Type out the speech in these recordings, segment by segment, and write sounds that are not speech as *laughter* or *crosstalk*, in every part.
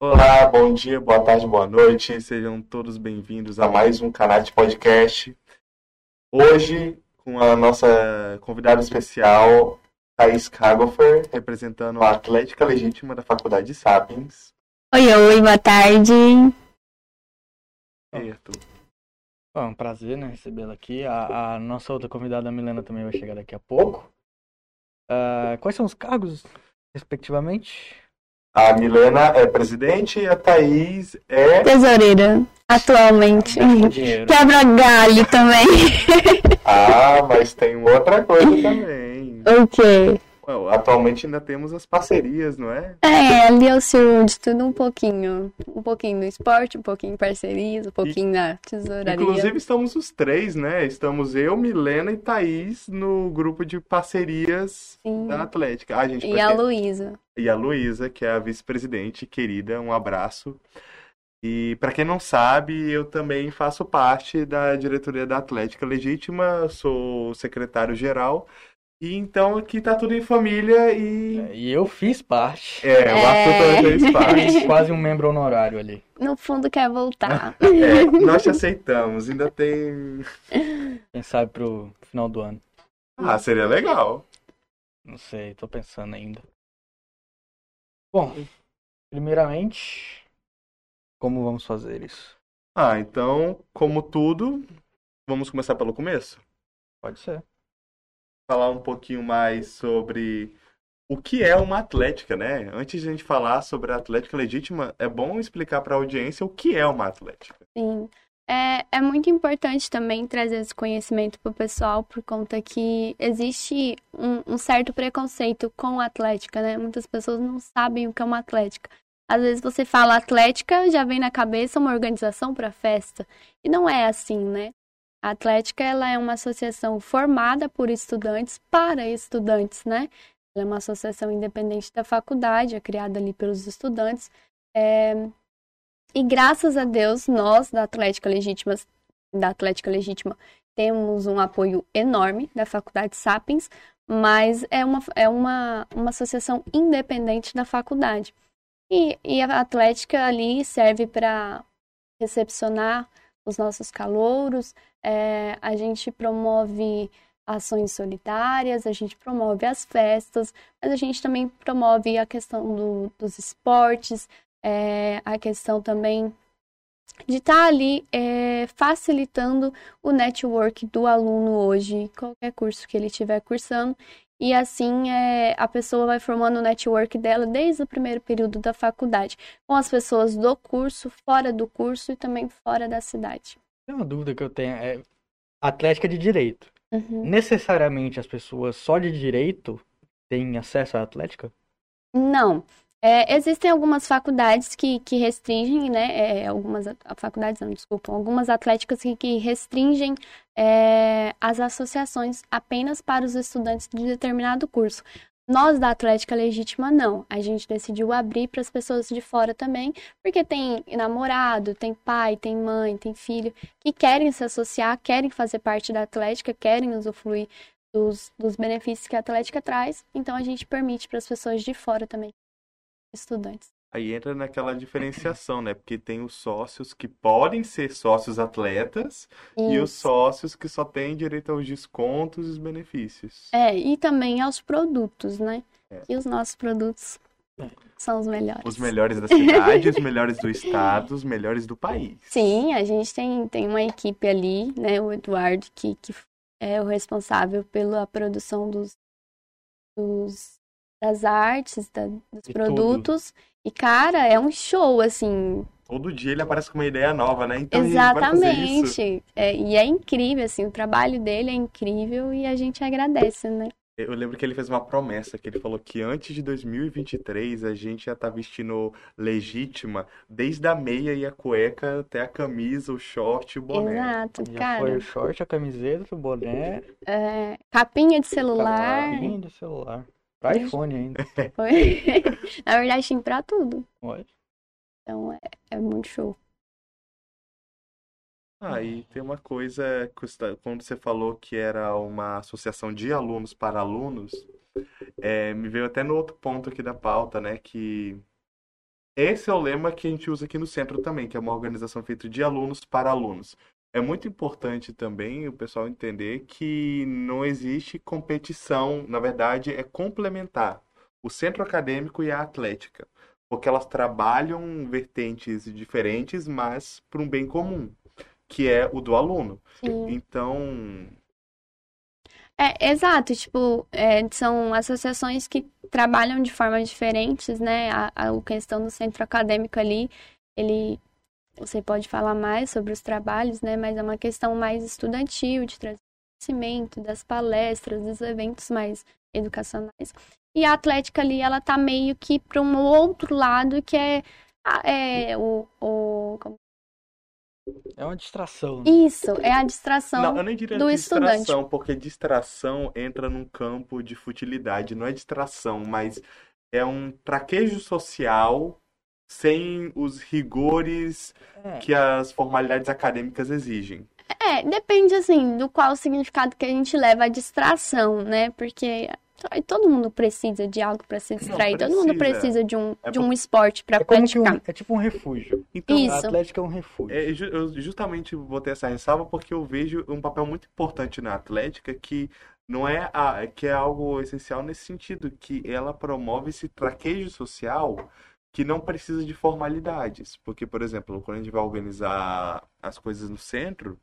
Olá, bom dia, boa tarde, boa noite. Sejam todos bem-vindos a mais um canal de podcast. Hoje, com a nossa convidada especial, Thaís Kagofer, representando a Atlética Legítima da Faculdade Sapiens. Oi, oi, boa tarde. Certo. É um prazer, né, recebê-la aqui. A, a nossa outra convidada, a Milena, também vai chegar daqui a pouco. Ah, quais são os cargos, respectivamente? A Milena é presidente e a Thaís é. Tesoureira, atualmente. Quebra galho também. Ah, mas tem outra coisa também. *laughs* o quê? Well, atualmente ainda temos as parcerias, não é? É, ali eu sirvo de tudo um pouquinho. Um pouquinho no esporte, um pouquinho em parcerias, um pouquinho na tesouraria. Inclusive estamos os três, né? Estamos eu, Milena e Thaís no grupo de parcerias Sim. da Atlética. Ah, gente, E a Luísa. e a Luísa, que é a vice-presidente, querida, um abraço. E para quem não sabe, eu também faço parte da diretoria da Atlética Legítima, sou secretário-geral. E então aqui tá tudo em família e. É, E eu fiz parte. É, o Arthur também fez Fiz parte. quase um membro honorário ali. No fundo quer voltar. É, nós te aceitamos, ainda tem. Quem sabe pro final do ano. Ah, seria legal. Não sei, tô pensando ainda. Bom, primeiramente, como vamos fazer isso? Ah, então, como tudo, vamos começar pelo começo? Pode ser. Falar um pouquinho mais sobre o que é uma atlética, né? Antes de a gente falar sobre a atlética legítima, é bom explicar para a audiência o que é uma atlética. Sim. É, é muito importante também trazer esse conhecimento para o pessoal, por conta que existe um, um certo preconceito com a atlética, né? Muitas pessoas não sabem o que é uma atlética. Às vezes você fala atlética, já vem na cabeça uma organização para festa. E não é assim, né? A Atlética ela é uma associação formada por estudantes para estudantes, né? Ela é uma associação independente da faculdade, é criada ali pelos estudantes. É, e graças a Deus, nós da Atlética Legítima, da Atlética Legítima, temos um apoio enorme da Faculdade Sapiens, mas é uma, é uma, uma associação independente da faculdade. E, e a Atlética ali serve para recepcionar os nossos calouros, é, a gente promove ações solidárias, a gente promove as festas, mas a gente também promove a questão do, dos esportes, é, a questão também de estar ali é, facilitando o network do aluno hoje, qualquer curso que ele estiver cursando. E assim é, a pessoa vai formando o network dela desde o primeiro período da faculdade, com as pessoas do curso, fora do curso e também fora da cidade. Tem uma dúvida que eu tenho. É Atlética de Direito. Uhum. Necessariamente as pessoas só de direito têm acesso à Atlética? Não. É, existem algumas faculdades que, que restringem, né? é, algumas faculdades, não, desculpa, algumas atléticas que, que restringem é, as associações apenas para os estudantes de determinado curso. Nós da Atlética Legítima, não. A gente decidiu abrir para as pessoas de fora também, porque tem namorado, tem pai, tem mãe, tem filho, que querem se associar, querem fazer parte da Atlética, querem usufruir dos, dos benefícios que a Atlética traz. Então a gente permite para as pessoas de fora também, estudantes. Aí entra naquela diferenciação, né? Porque tem os sócios que podem ser sócios atletas e os Isso. sócios que só têm direito aos descontos e os benefícios. É, e também aos produtos, né? É. E os nossos produtos são os melhores. Os melhores da cidade, os melhores do estado, os melhores do país. Sim, a gente tem, tem uma equipe ali, né? O Eduardo, que, que é o responsável pela produção dos, dos das artes, da- dos De produtos. E, cara, é um show, assim. Todo dia ele aparece com uma ideia nova, né? Então. Exatamente. É, e é incrível, assim, o trabalho dele é incrível e a gente agradece, né? Eu lembro que ele fez uma promessa, que ele falou que antes de 2023 a gente já tá vestindo legítima, desde a meia e a cueca até a camisa, o short e o boné. Exato, Já cara. foi o short, a camiseta, o boné, É, capinha de celular. capinha de celular. Pra iPhone ainda. Foi... *laughs* *laughs* Na verdade, tem pra tudo. Olha. Então é, é muito show. Ah, e tem uma coisa, você- quando você falou que era uma associação de alunos para alunos, é, me veio até no outro ponto aqui da pauta, né? Que esse é o lema que a gente usa aqui no centro também, que é uma organização feita de alunos para alunos. É muito importante também o pessoal entender que não existe competição, na verdade, é complementar o centro acadêmico e a atlética, porque elas trabalham vertentes diferentes, mas para um bem comum, que é o do aluno. Sim. Então, É, exato, tipo, é, são associações que trabalham de formas diferentes, né? A, a, a questão do centro acadêmico ali, ele, você pode falar mais sobre os trabalhos, né? Mas é uma questão mais estudantil, de trazer conhecimento, das palestras, dos eventos mais educacionais. E a atlética ali, ela tá meio que para um outro lado, que é, é o, o, como- É uma distração. né? isso, é a distração. não, eu nem diria do distração, estudante. porque distração entra num campo de futilidade, não é distração, mas é um traquejo social sem os rigores É. que as formalidades acadêmicas exigem. É, depende, assim, do qual o significado que a gente leva à distração, né? Porque to- todo mundo precisa de algo para se distrair, todo mundo precisa. de um, É de um esporte para É que um, praticar. é tipo um refúgio. Então, A Isso. Atlética é um refúgio. É, eu justamente botei essa ressalva porque eu vejo um papel muito importante na Atlética que não é a, que é algo essencial nesse sentido, que ela promove esse traquejo social que não precisa de formalidades. Porque, por exemplo, quando a gente vai organizar as coisas no centro,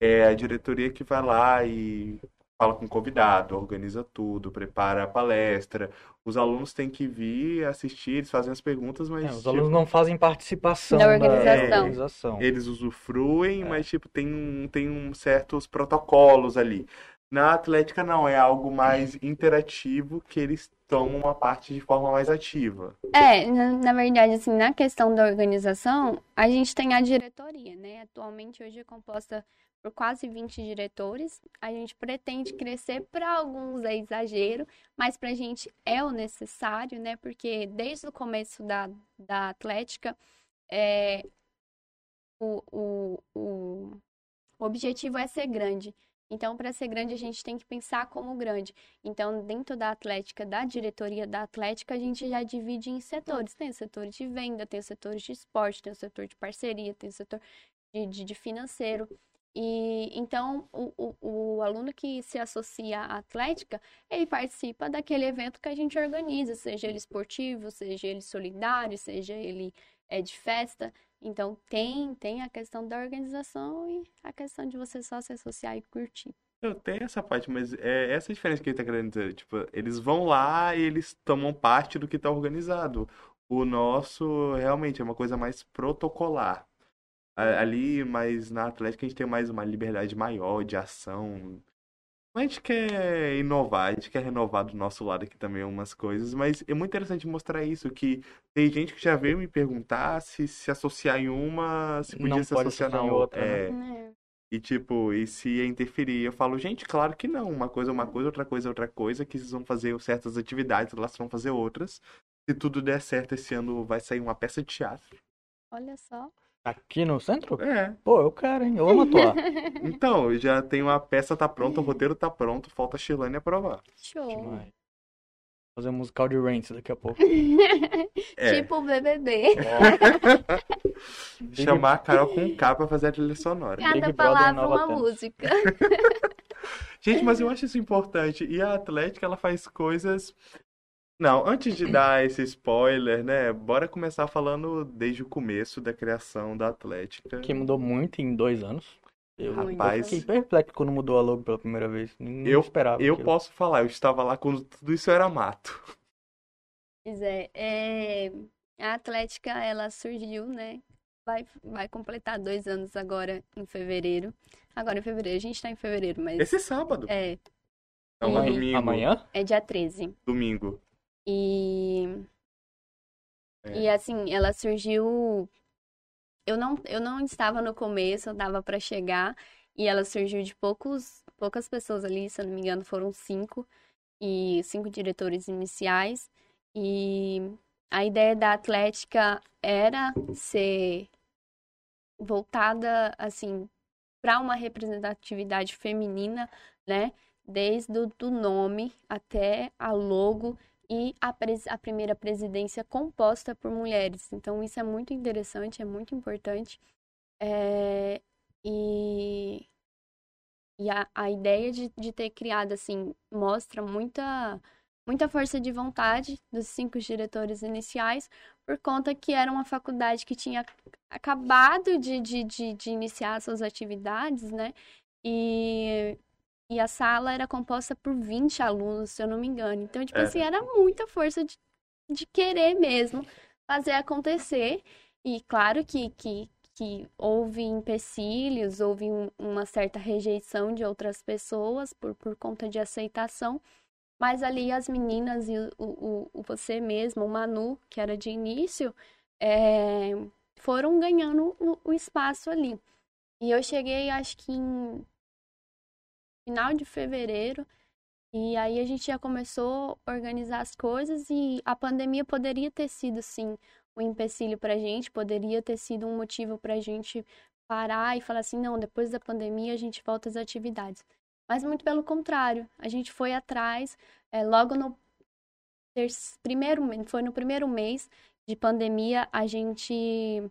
é a diretoria que vai lá e fala com o convidado, organiza tudo, prepara a palestra. Os alunos têm que vir assistir, eles fazem as perguntas, mas É, os tipo, alunos não fazem participação Da da organização. organização. eles usufruem, É. mas tipo tem um, tem um certos protocolos ali. Na Atlética não, é algo mais interativo que eles tomam uma parte de forma mais ativa. É, na, na verdade, assim, na questão da organização, a gente tem a diretoria, né? Atualmente, hoje é composta por quase 20 diretores. A gente pretende crescer, para alguns é exagero, mas para a gente é o necessário, né? Porque desde o começo da, da Atlética, é, o, o, o, o objetivo é ser grande. Então, para ser grande, a gente tem que pensar como grande. Então, dentro da Atlética, da diretoria da Atlética, a gente já divide em setores. Tem o setor de venda, tem o setor de esporte, tem o setor de parceria, tem o setor de, de, de financeiro. E então, o, o, o aluno que se associa à Atlética, ele participa daquele evento que a gente organiza, seja ele esportivo, seja ele solidário, seja ele é, de festa. Então, tem, tem a questão da organização e a questão de você só se associar e curtir. Eu tenho essa parte, mas é essa diferença que ele tá querendo dizer. Tipo, eles vão lá e eles tomam parte do que tá organizado. O nosso realmente é uma coisa mais protocolar. Ali, mas na Atlética a gente tem mais uma liberdade maior de ação. A gente quer inovar, a gente quer renovar do nosso lado aqui também umas coisas, mas é muito interessante mostrar isso, que tem gente que já veio me perguntar se se associar em uma, se podia Não se pode associar na outra, outra. né? É. É. E tipo, e se ia interferir? Eu falo, gente, claro que não. Uma coisa é uma coisa, outra coisa é outra coisa, que vocês vão fazer certas atividades, elas vão fazer outras. Se tudo der certo esse ano, vai sair uma peça de teatro. Olha só. Aqui no centro? É. Pô, eu quero, hein? Eu amo atuar. *laughs* Então, já tem uma peça tá pronta, o roteiro tá pronto, falta a Shilane aprovar. Show. Demais. Fazer um musical de Rents daqui a pouco. *laughs* É. Tipo o BBB. *laughs* Chamar a Carol com K pra fazer a trilha sonora. Cada palavra uma Thanos. música. Gente, mas eu acho isso importante. E a Atlética, ela faz coisas. Não, antes de dar esse spoiler, né? Bora começar falando desde o começo da criação da Atlética. Que mudou muito em dois anos. Eu Rapaz, fiquei perplexo quando mudou a logo pela primeira vez. Nem Eu- esperava. eu aquilo. posso falar, eu estava lá quando tudo isso era mato. Pois é, é, a Atlética, ela surgiu, né? Vai, vai completar dois anos agora em fevereiro. Agora em fevereiro, a gente tá em fevereiro, mas Esse sábado. é, Não, no e- domingo. Amanhã? é dia 13. Domingo. E, É. e assim, ela surgiu. Eu não, eu não estava no começo, eu dava para chegar. E ela surgiu de poucos, poucas pessoas ali, se eu não me engano, foram cinco. E cinco diretores iniciais. E a ideia da Atlética era ser voltada, assim, para uma representatividade feminina, né? Desde o do nome até a logo e a, a primeira presidência composta por mulheres. Então, isso é muito interessante, é muito importante. É, e e a, a ideia de, de ter criado, assim, mostra muita, muita força de vontade dos cinco diretores iniciais, por conta que era uma faculdade que tinha acabado de, de, de, de iniciar suas atividades, né? E, e a sala era composta por 20 alunos, se eu não me engano. Então, tipo é. assim, era muita força de, de querer mesmo fazer acontecer. E claro que, que, que houve empecilhos, houve um, uma certa rejeição de outras pessoas por, por conta de aceitação, mas ali as meninas e o, o, o você mesmo, o Manu, que era de início, é, foram ganhando o, o, espaço ali. E eu cheguei, acho que em final de fevereiro, e aí a gente já começou a organizar as coisas e a pandemia poderia ter sido, sim, um empecilho para a gente, poderia ter sido um motivo para a gente parar e falar assim, não, depois da pandemia a gente volta às atividades. Mas muito pelo contrário, a gente foi atrás, é, logo no primeiro, foi no primeiro mês de pandemia, a gente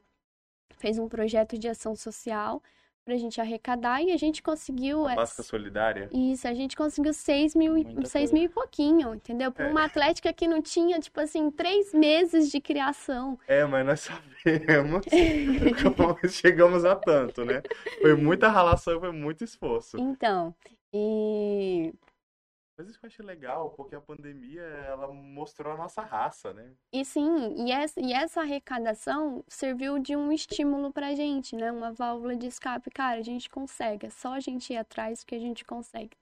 fez um projeto de ação social pra gente arrecadar e a gente conseguiu. A Básica Solidária? Isso, a gente conseguiu 6 mil, seis mil e pouquinho, entendeu? Para é. uma atlética que não tinha, tipo assim, três meses de criação. É, mas nós sabemos *laughs* como chegamos a tanto, né? Foi muita ralação, foi muito esforço. Então, e mas isso eu achei legal, porque a pandemia, ela mostrou a nossa raça, né? E sim, e essa, arrecadação serviu de um estímulo pra gente, né? Uma válvula de escape. Cara, a gente consegue, é só a gente ir atrás que a gente consegue.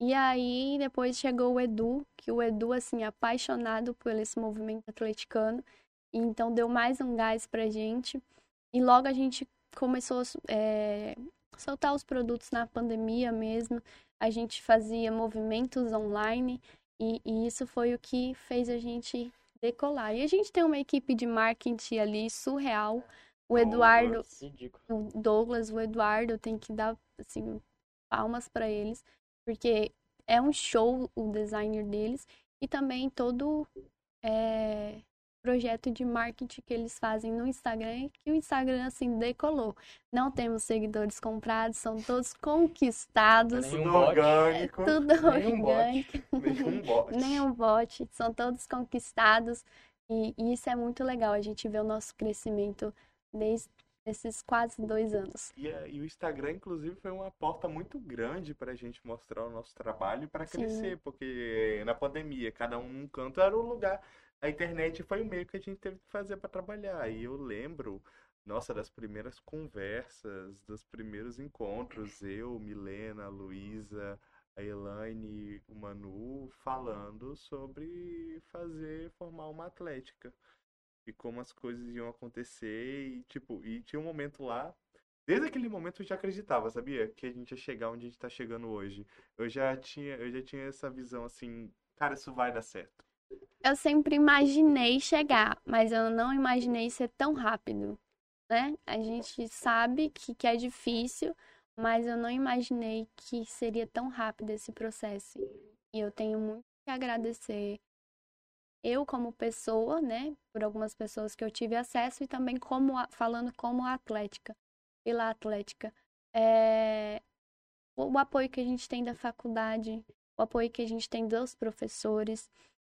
E aí, depois chegou o Edu, que o Edu, assim, apaixonado por esse movimento atleticano, então deu mais um gás pra gente. E logo a gente começou é, soltar os produtos na pandemia mesmo a gente fazia movimentos online e, e isso foi o que fez a gente decolar. E a gente tem uma equipe de marketing ali surreal. O Eduardo, o Douglas, o Eduardo, tem que dar assim palmas para eles, porque é um show o designer deles e também todo é, projeto de marketing que eles fazem no Instagram que o Instagram assim decolou. Não temos seguidores comprados, são todos conquistados. Tudo é orgânico. É tudo Nenhum orgânico. Bot. Nenhum bot. *laughs* Nenhum bot. São todos conquistados. E, e isso é muito legal. A gente vê o nosso crescimento desde esses quase dois anos. E, e, o Instagram, inclusive, foi uma porta muito grande para a gente mostrar o nosso trabalho para crescer, porque na pandemia, cada um num canto era o lugar a internet foi o meio que a gente teve que fazer para trabalhar. E eu lembro, nossa, das primeiras conversas, dos primeiros encontros, eu, Milena, Luísa, a Elaine, o Manu, falando sobre fazer, formar uma atlética. E como as coisas iam acontecer e, tipo, e tinha um momento lá Desde aquele momento eu já acreditava, sabia? Que a gente ia chegar onde a gente tá chegando hoje. Eu já tinha, eu já tinha essa visão assim, cara, isso vai dar certo eu sempre imaginei chegar, mas eu não imaginei ser tão rápido, né? A gente sabe que, que é difícil, mas eu não imaginei que seria tão rápido esse processo. E eu tenho muito que agradecer eu como pessoa, né, por algumas pessoas que eu tive acesso e também como falando como atlética, pela atlética, é, o apoio que a gente tem da faculdade, o apoio que a gente tem dos professores,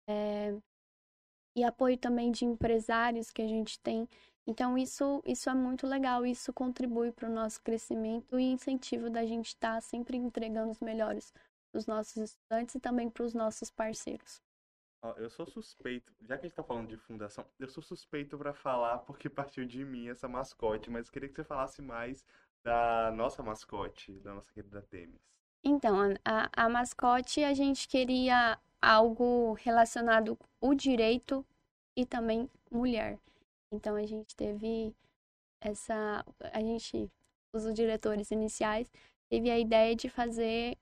é, e apoio também de empresários que a gente tem. Então, isso, isso é muito legal, isso contribui para o nosso crescimento e incentivo da gente estar tá sempre entregando os melhores para os nossos estudantes e também para os nossos parceiros. Eu sou suspeito, já que a gente está falando de fundação, eu sou suspeito para falar porque partiu de mim essa mascote, mas queria que você falasse mais da nossa mascote, da nossa querida Temis. Então, a, a mascote a gente queria algo relacionado o direito e também mulher. Então a gente teve essa, a gente, os diretores iniciais, teve a ideia de fazer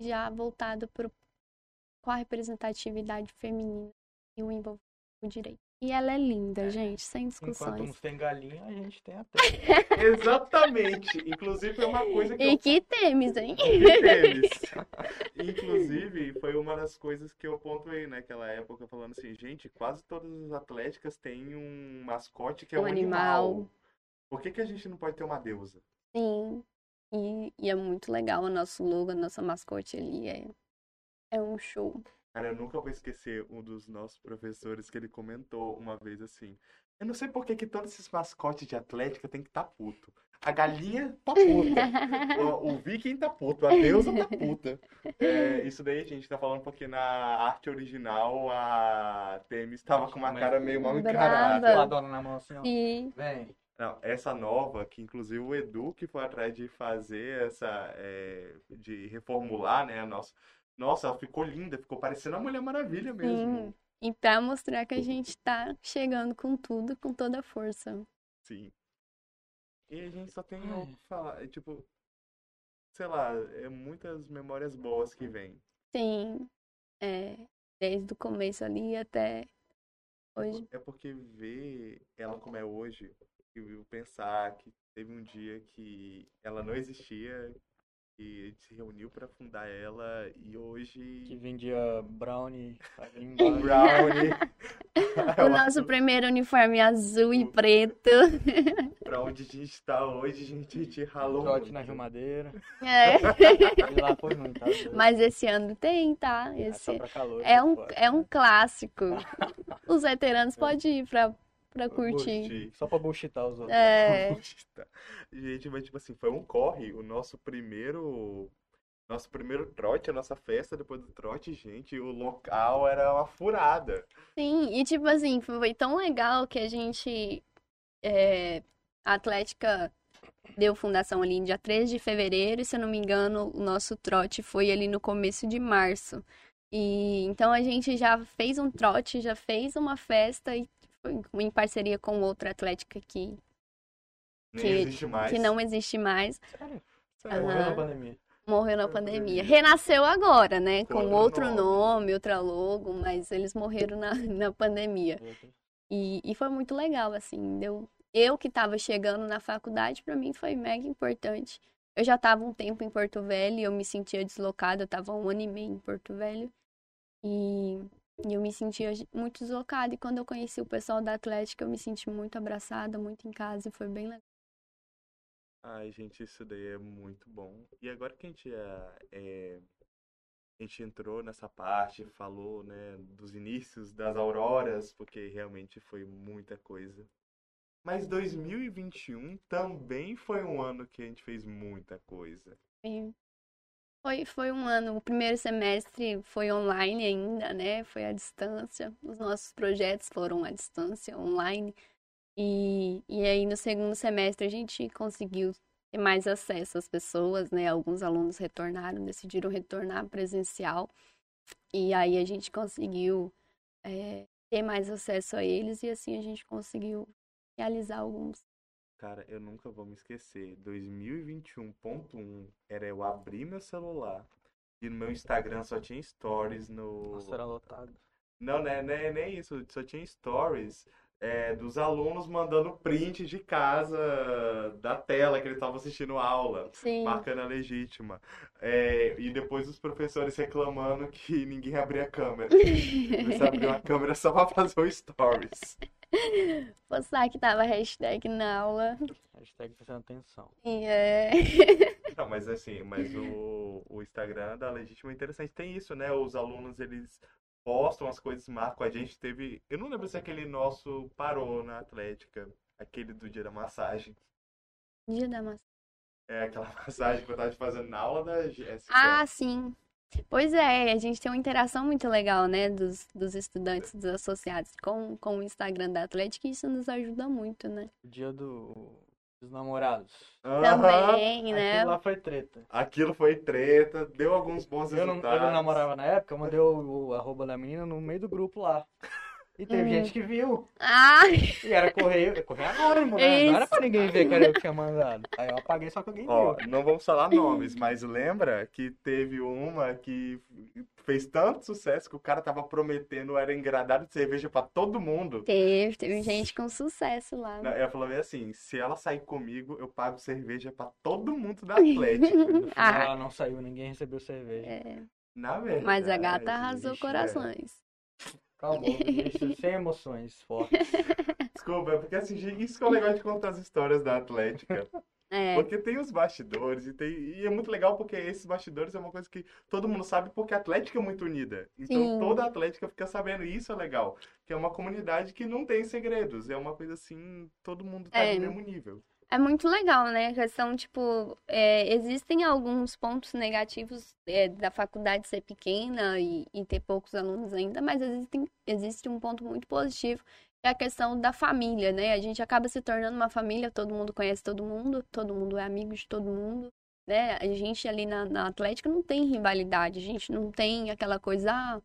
já voltado para a representatividade feminina e o envolvimento do direito. E ela é linda, gente, sem Enquanto discussões. uns tem galinha, a gente tem a *laughs* Exatamente. Inclusive, é uma coisa que eu E que temes, hein? que tênis. *laughs* Inclusive, foi uma das coisas que eu pontuei naquela época, falando assim, gente, quase todas as atléticas têm um mascote que é Um um animal. animal. Por que, que a gente não pode ter uma deusa? Sim. E, e é muito legal o nosso logo, a nossa mascote ali. É, é um show. Cara, eu nunca vou esquecer um dos nossos professores que ele comentou uma vez assim. Eu não sei por que, que todos esses mascotes de atlética tem que estar puto. A galinha tá puta. O, o viking tá puto, a deusa tá puta. É, isso daí, gente, tá falando porque na arte original a Temis tava com uma Mas- cara meio mal encarada. Com a dona na mão assim, ó. E Vem. Não, essa nova, que inclusive o Edu que foi atrás de fazer essa, é, de reformular, né, a nossa... Nossa, ela ficou linda, ficou parecendo a Mulher Maravilha mesmo. Sim. E pra mostrar que a gente tá chegando com tudo, com toda a força. Sim. E a gente só tem Ai. o que falar, é, tipo, sei lá, é muitas memórias boas que vêm. Sim. É, desde o começo ali até hoje. É porque ver ela como é hoje, e eu pensar que teve um dia que ela não existia, e a gente se reuniu pra fundar ela, e Que hoje... vendia brownie. *laughs* Brownie... *laughs* O nosso primeiro uniforme azul e preto. *laughs* Pra onde a gente tá hoje, gente, a gente ralou Trote na muito. Rio Madeira. É. E lá foi ruim, tá? Mas esse ano tem, tá? É só Esse pra calor. é um, pode. é um clássico. Os veteranos podem ir pra, pra curtir. Curti. Só pra bullshitar os outros. É. *laughs* Gente, mas tipo assim, foi um corre. O nosso primeiro. Nosso primeiro trote, a nossa festa depois do trote, gente, o local era uma furada. Sim, e tipo assim, foi tão legal que a gente. é, a Atlética deu fundação ali no dia 13 de fevereiro, e se eu não me engano, o nosso trote foi ali no começo de março. E então a gente já fez um trote, já fez uma festa e em parceria com outra Atlética que, Que- que não existe mais. Sério? Sério. Morreu na pandemia. Morreu na pandemia. Renasceu agora, né? Com Com outro nome. nome, outra logo, mas eles morreram na, *laughs* na pandemia. E, e foi muito legal, assim, deu... Eu que estava chegando na faculdade, para mim foi mega importante. Eu já estava um tempo em Porto Velho, e eu me sentia deslocada, eu estava um ano e meio em Porto Velho. E, e eu me sentia muito deslocada, e quando eu conheci o pessoal da Atlética, eu me senti muito abraçada, muito em casa, e foi bem legal. Ai, gente, isso daí é muito bom. E agora que a gente é, é, a gente entrou nessa parte, falou, né, dos inícios das auroras, porque realmente foi muita coisa. Mas 2021 também foi um ano que a gente fez muita coisa. E Foi, foi um ano, o primeiro semestre foi online ainda, né? Foi à distância. Os nossos projetos foram à distância, online. E, e aí no segundo semestre a gente conseguiu ter mais acesso às pessoas, né? Alguns alunos retornaram, decidiram retornar presencial. E aí a gente conseguiu é, ter mais acesso a eles e assim a gente conseguiu realizar alguns. Cara, eu nunca vou me esquecer. 2021.1 era eu abrir meu celular e no meu Instagram só tinha stories no. Nossa, era lotado. Não, né, né, nem isso. Só tinha stories é, dos alunos mandando print de casa da tela que eles estavam assistindo aula, Sim. marcando a legítima. É, e depois os professores reclamando que ninguém abria a câmera. *laughs* Você abriu a câmera só pra fazer o stories. *laughs* Postar que tava hashtag na aula. Hashtag prestando atenção. É. *laughs* Não, mas assim, mas o, o Instagram da Legítima é interessante. Tem isso, né? Os alunos, eles postam as coisas, marcam a gente. Teve. Eu não lembro se aquele nosso parou na Atlética. Aquele do dia da massagem. Dia da massa. É aquela *laughs* massagem que eu tava fazendo na aula da Jéssica. Ah, sim. Pois é, a gente tem uma interação muito legal, né, dos, dos estudantes, dos associados com, com o Instagram da Atlética, e isso nos ajuda muito, né? O dia do... dos namorados. Também, né? Aquilo lá foi treta. Aquilo foi treta, deu alguns bons Eu não, eu resultados. não namorava na época, eu mandei o, o arroba da menina no meio do grupo lá. E teve Hum. gente que viu. Ah, E era correio, correio anônimo, né? Não era pra ninguém ver que era eu que tinha mandado. Aí eu apaguei só que alguém Ó, viu. não vamos falar nomes, mas lembra que teve uma que fez tanto sucesso que o cara tava prometendo era engradado de cerveja pra todo mundo. teve, teve gente com sucesso lá. né? Ela falou assim, se ela sair comigo, eu pago cerveja pra todo mundo da *laughs* Atlética. No final Ah. ela não saiu, ninguém recebeu cerveja. É, Na verdade. mas a gata arrasou é. corações. Acabou, isso, sem emoções fortes. *laughs* Desculpa, é porque assim, isso que é o legal de contar as histórias da Atlética. É, Porque tem os bastidores e, tem, e é muito legal porque esses bastidores é uma coisa que todo mundo sabe porque a Atlética é muito unida. Então Sim. toda a Atlética fica sabendo e isso é legal. Que é uma comunidade que não tem segredos. É uma coisa assim, todo mundo tá É. no mesmo nível. É muito legal, né? A questão, tipo, é, existem alguns pontos negativos é, da faculdade ser pequena e, e ter poucos alunos ainda, mas existem, existe um ponto muito positivo, que é a questão da família, né? A gente acaba se tornando uma família, todo mundo conhece todo mundo, todo mundo é amigo de todo mundo, né? A gente ali na, na Atlética não tem rivalidade, a gente não tem aquela coisa, ah,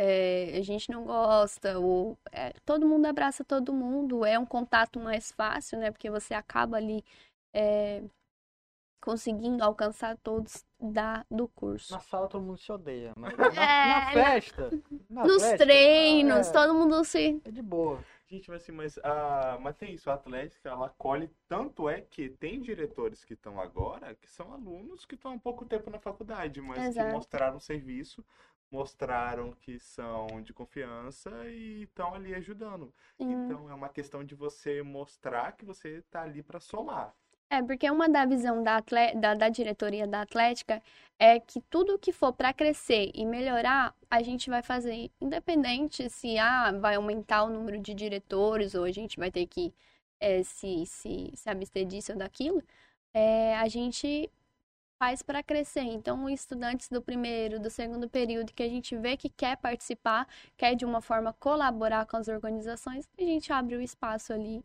é, a gente não gosta, ou é, todo mundo abraça todo mundo, é um contato mais fácil, né? Porque você acaba ali é, conseguindo alcançar todos da, do curso. Na sala todo mundo se odeia, *laughs* mas É, na, na festa, na Nos festa, treinos, é, todo mundo se. é de boa. Gente, mas assim, mas, a, mas tem isso, a Atlética, ela acolhe, tanto é que tem diretores que estão agora, que são alunos que estão há pouco tempo na faculdade, mas que Exato. mostraram serviço, mostraram que são de confiança e estão ali ajudando. Sim. Então é uma questão de você mostrar que você tá ali para somar. É, porque uma da visão da, atle- da, da diretoria da Atlética é que tudo que for para crescer e melhorar, a gente vai fazer, independente se ah, vai aumentar o número de diretores ou a gente vai ter que eh, se, se, se abster disso ou daquilo, é, a gente faz para crescer. Então, estudantes do primeiro, do segundo período que a gente vê que quer participar, quer de uma forma colaborar com as organizações, a gente abre o espaço ali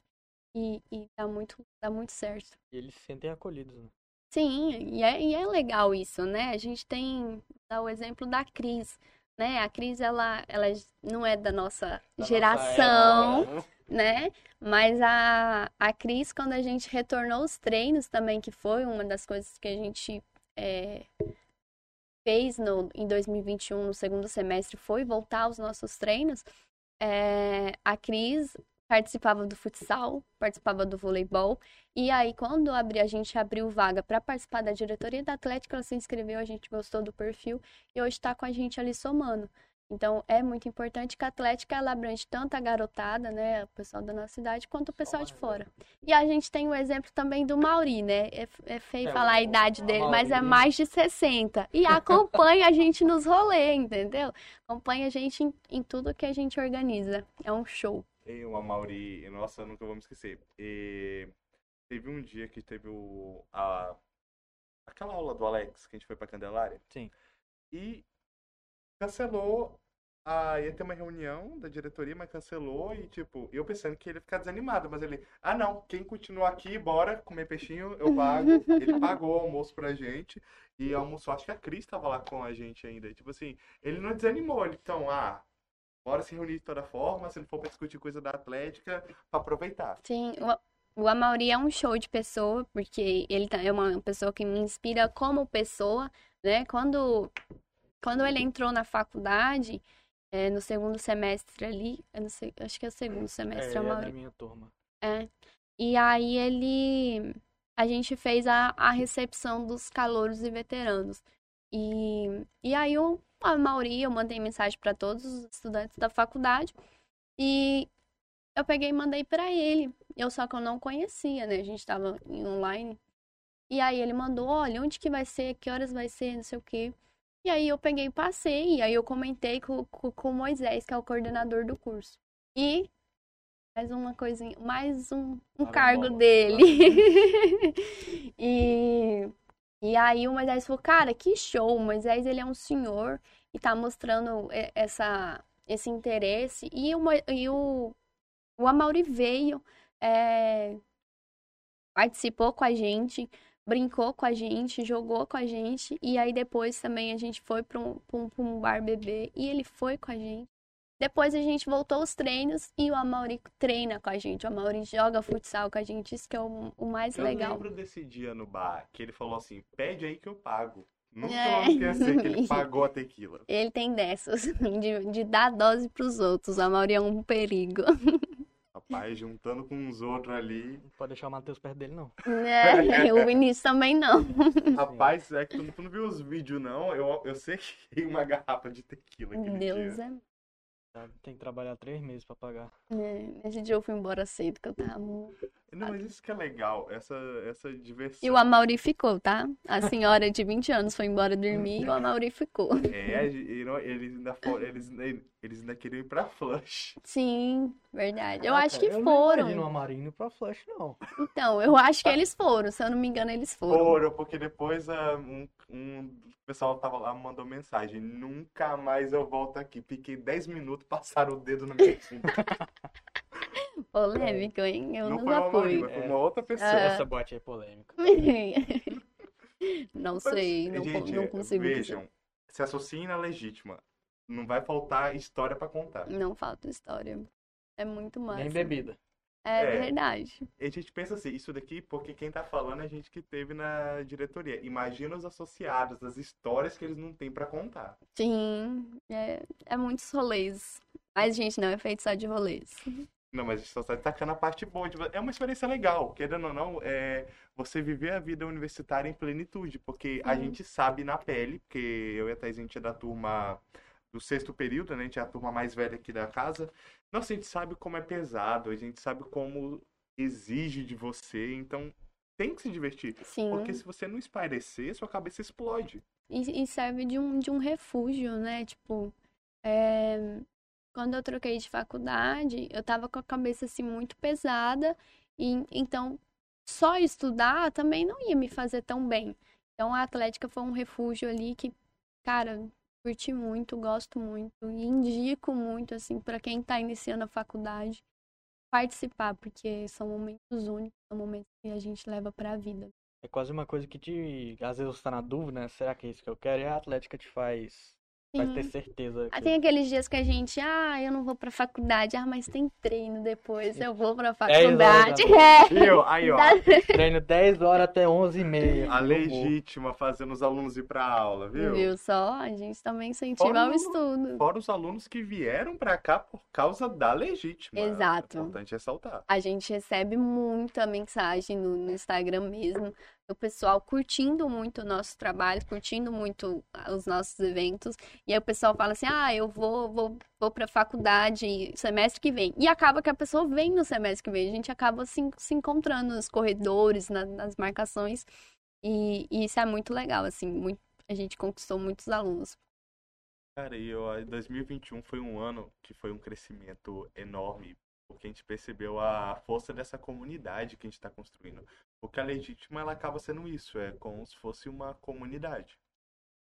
e, e dá muito, dá muito certo. E eles se sentem acolhidos, né? Sim, e é, e é legal isso, né? A gente tem, dá o exemplo da Cris, né? A Cris, ela, ela não é da nossa Da geração, nossa né? Mas a, a Cris, quando a gente retornou os treinos também, que foi uma das coisas que a gente é, fez no, em 2021, no segundo semestre, foi voltar aos nossos treinos. É, a Cris participava do futsal, participava do voleibol. E aí, quando abri, a gente abriu vaga para participar da diretoria da Atlética, ela se inscreveu, a gente gostou do perfil e hoje está com a gente ali somando. Então, é muito importante que a Atlética ela abrange tanto a garotada, né, o pessoal da nossa cidade, quanto o pessoal de fora. E a gente tem o exemplo também do Mauri, né? É, é feio É, falar a o- idade o dele, mas é Mauri. mais de 60. E *laughs* acompanha a gente nos rolês, entendeu? Acompanha a gente em, em tudo que a gente organiza. É um show. Tem uma Mauri, nossa, eu nunca vou me esquecer. E teve um dia que teve o, a, aquela aula do Alex, que a gente foi pra Candelária. Sim. E cancelou. Ah, ia ter uma reunião da diretoria, mas cancelou e, tipo, eu pensando que ele ia ficar desanimado, mas ele, ah não, quem continuar aqui, bora comer peixinho, eu pago. *laughs* Ele pagou o almoço pra gente e almoçou, acho que a Cris tava lá com a gente ainda. E, tipo assim, ele não desanimou, ele, então, ah, bora se reunir de toda forma, se não for pra discutir coisa da Atlética, pra aproveitar. Sim, o, o Amauri é um show de pessoa, porque ele tá- é uma pessoa que me inspira como pessoa, né? Quando, quando ele entrou na faculdade, é, no segundo semestre ali, eu sei, acho que é o segundo É, semestre, é da minha turma. É. E aí ele. A gente fez a, a recepção dos calouros e veteranos. E, e aí o, a Mauri, eu mandei mensagem para todos os estudantes da faculdade. E eu peguei e mandei para ele. Eu só que eu não conhecia, né? A gente tava em online. E aí ele mandou, olha, onde que vai ser, que horas vai ser, não sei o quê. E aí eu peguei e passei, e aí eu comentei com, com, com o Moisés, que é o coordenador do curso. E mais uma coisinha, mais um, um Tá cargo bom. dele. *laughs* e, e aí o Moisés falou, cara, que show, o Moisés ele é um senhor e tá mostrando essa, esse interesse. E o, e o, o Amauri veio, é, participou com a gente, brincou com a gente, jogou com a gente. E aí depois também a gente foi para um, pra um, pra um bar beber e ele foi com a gente. Depois a gente voltou aos treinos e o Amaury treina com a gente. O Amaury joga futsal com a gente, isso que é o, o mais Eu legal. lembro desse dia no bar que ele falou assim: pede aí que eu pago. Nunca É. vou esquecer que ele *laughs* pagou a tequila. Ele tem dessas, *laughs* de, de dar dose pros outros. O Amaury é um perigo. *laughs* Rapaz, juntando com os outros ali. Não pode deixar o Matheus perto dele, não. Né? O Vinícius também não. *laughs* Rapaz, é que tu, tu não viu os vídeos, não? Eu, eu sequei uma garrafa de tequila aquele Deus dia. é. Tem que trabalhar três meses pra pagar. É, Nesse dia eu fui embora cedo, que eu tava. Não, mas isso que é legal, essa, essa diversão. E o Amaury ficou, tá? A senhora de 20 anos foi embora dormir e o Amaury ficou. É, não- eles ainda, foram, eles, eles ainda queriam ir pra Flush. Sim, verdade. Eu Caraca, acho que Eu não imagino o foram. Amarino pra Flash, não. Então, eu acho que eles foram. Se eu não me engano, eles foram. Foram, porque depois ah, um, um o pessoal tava lá, mandou mensagem. Nunca mais eu volto aqui. Fiquei 10 minutos, *laughs* passaram o dedo na minha cinta. Polêmico, hein? Eu não foi nunca uma foi uma outra pessoa. Ah. Essa boate é polêmica. *laughs* Não Mas, sei, não, gente, não consigo dizer. vejam, se associem na legítima. Não vai faltar história pra contar. Não falta história. É muito massa. Nem bebida. É, É. verdade. E a gente pensa assim, isso daqui, porque quem tá falando é a gente que teve na diretoria. Imagina os associados, as histórias que eles não têm pra contar. Sim, é, é muitos rolês. Mas, gente, não é feito só de rolês. Não, mas a gente só tá destacando a parte boa. de- É uma experiência legal, querendo ou não, é você viver a vida universitária em plenitude, porque a gente sabe na pele, porque eu e a Thais, a gente é da turma do sexto período, né? A gente é a turma mais velha aqui da casa. Nossa, a gente sabe como é pesado, a gente sabe como exige de você, então tem que se divertir. Sim. Porque se você não espairecer, sua cabeça explode. E, e serve de um, de um refúgio, né? Tipo, é, quando eu troquei de faculdade, eu tava com a cabeça assim muito pesada, e então só estudar também não ia me fazer tão bem. Então a Atlética foi um refúgio ali que, cara, curti muito, gosto muito e indico muito assim para quem tá iniciando a faculdade participar, porque são momentos únicos, são momentos que a gente leva pra vida. É quase uma coisa que te. Às vezes você tá na dúvida, né? Será que é isso que eu quero? E a Atlética te faz, Sim. ter certeza. Ah, que- Tem aqueles dias que a gente, ah, eu não vou pra faculdade, ah, mas tem treino depois, eu vou pra faculdade. da *laughs* É. Viu? Aí, ó. Treino 10 horas até 11 e meia. A legítima fazendo os alunos ir pra aula, viu? Viu só? A gente também incentiva Fora o o- estudo. Fora os alunos que vieram pra cá por causa da legítima. Exato. É importante ressaltar. A gente recebe muita mensagem no, no Instagram mesmo, do pessoal curtindo muito o nosso trabalho, curtindo muito os nossos eventos. E aí o pessoal fala assim: ah, eu vou, vou, vou pra faculdade semestre que vem. E acaba que a pessoa vem no semestre que vem. A gente acaba se, se encontrando nos corredores, na- nas marcações. E, e isso é muito legal, assim. muito- a gente conquistou muitos alunos. Cara, e ó, 2021 foi um ano que foi um crescimento enorme, porque a gente percebeu a força dessa comunidade que a gente está construindo. Porque a legítima, ela acaba sendo isso, é como se fosse uma comunidade.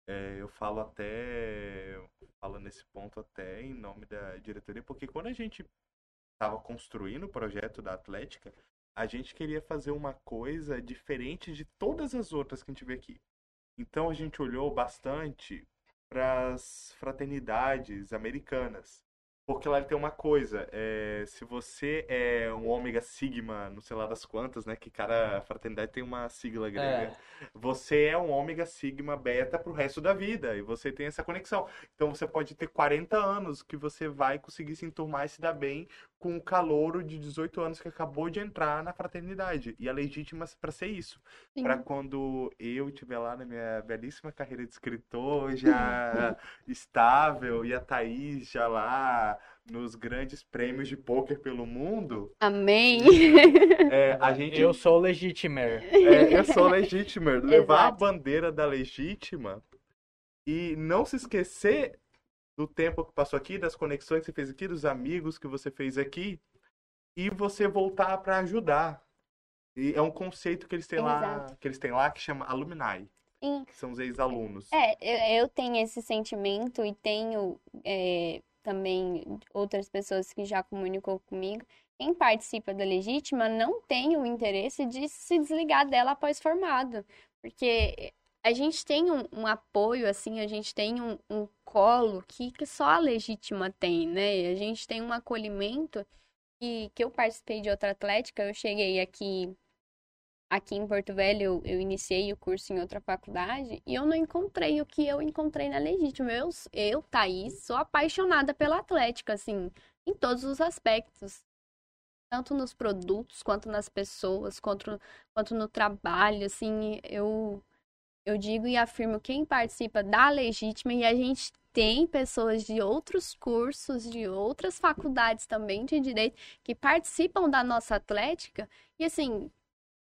É, eu falo até, falo nesse ponto até em nome da diretoria, porque quando a gente estava construindo o projeto da Atlética, a gente queria fazer uma coisa diferente de todas as outras que a gente vê aqui. Então a gente olhou bastante para as fraternidades americanas. Porque lá tem uma coisa, é, se você é um ômega sigma, não sei lá das quantas, né? Que cada fraternidade tem uma sigla grega. É, Você é um ômega sigma beta pro resto da vida e você tem essa conexão. Então você pode ter 40 anos que você vai conseguir se enturmar e se dar bem com o calouro de 18 anos que acabou de entrar na fraternidade. E a legítima para ser isso. Para quando eu estiver lá na minha belíssima carreira de escritor, já *laughs* estável, e a Thaís já lá nos grandes prêmios de pôquer pelo mundo, Amém. é, a gente eu sou o legitimer. é, eu sou legítima. Levar a bandeira da legítima e não se esquecer do tempo que passou aqui, das conexões que você fez aqui, dos amigos que você fez aqui, e você voltar para ajudar. E é um conceito que eles têm lá, Exato. que eles têm lá que chama alumni, Sim. que são os ex-alunos. É, eu, eu tenho esse sentimento e tenho é, também outras pessoas que já comunicou comigo. Quem participa da legítima não tem o interesse de se desligar dela após formado, porque a gente tem um, um apoio, assim, a gente tem um, um colo que, que só a legítima tem, né? A gente tem um acolhimento que, que eu participei de outra atlética, eu cheguei aqui aqui em Porto Velho, eu, eu, iniciei o curso em outra faculdade e eu não encontrei o que eu encontrei na Legítima. Eu, eu Thaís, sou apaixonada pela Atlética, assim, em todos os aspectos. Tanto nos produtos, quanto nas pessoas, quanto, quanto no trabalho, assim, eu, eu digo e afirmo quem participa da Legítima e a gente tem pessoas de outros cursos, de outras faculdades também de direito que participam da nossa atlética e assim,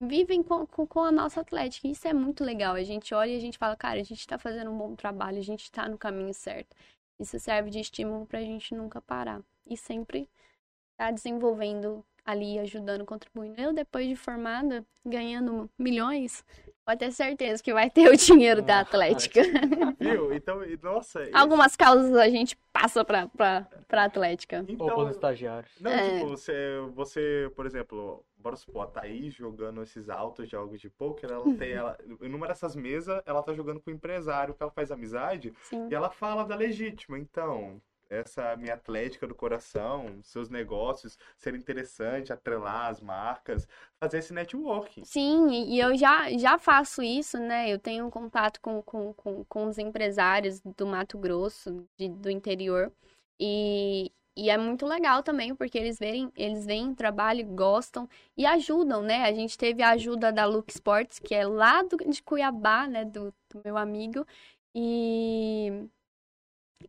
vivem com, com, a nossa atlética. Isso é muito legal. A gente olha e a gente fala, cara, a gente está fazendo um bom trabalho, a gente está no caminho certo. Isso serve de estímulo para a gente nunca parar e sempre estar tá desenvolvendo ali, ajudando, contribuindo. Eu, depois de formada, ganhando milhões, pode ter certeza que vai ter o dinheiro da Atlética. *laughs* Viu? Então, nossa. Algumas causas a gente passa pra, pra, pra Atlética. Então, Ou para os estagiários. Não, é. tipo, você, você, por exemplo, bora supor, a Thaís jogando esses altos jogos de poker, ela tem, ela, numa dessas mesas, ela tá jogando com o empresário, que ela faz amizade, Sim. e ela fala da legítima. Então, essa minha atlética do coração, seus negócios serem interessantes, atrelar as marcas, fazer esse networking. Sim, e eu já, já faço isso, né? Eu tenho contato com, com, com, com os empresários do Mato Grosso, de, do interior, e, e é muito legal também, porque eles verem, eles veem trabalho, gostam e ajudam, né? A gente teve a ajuda da Look Sports, que é lá do, de Cuiabá, né? Do, do meu amigo. E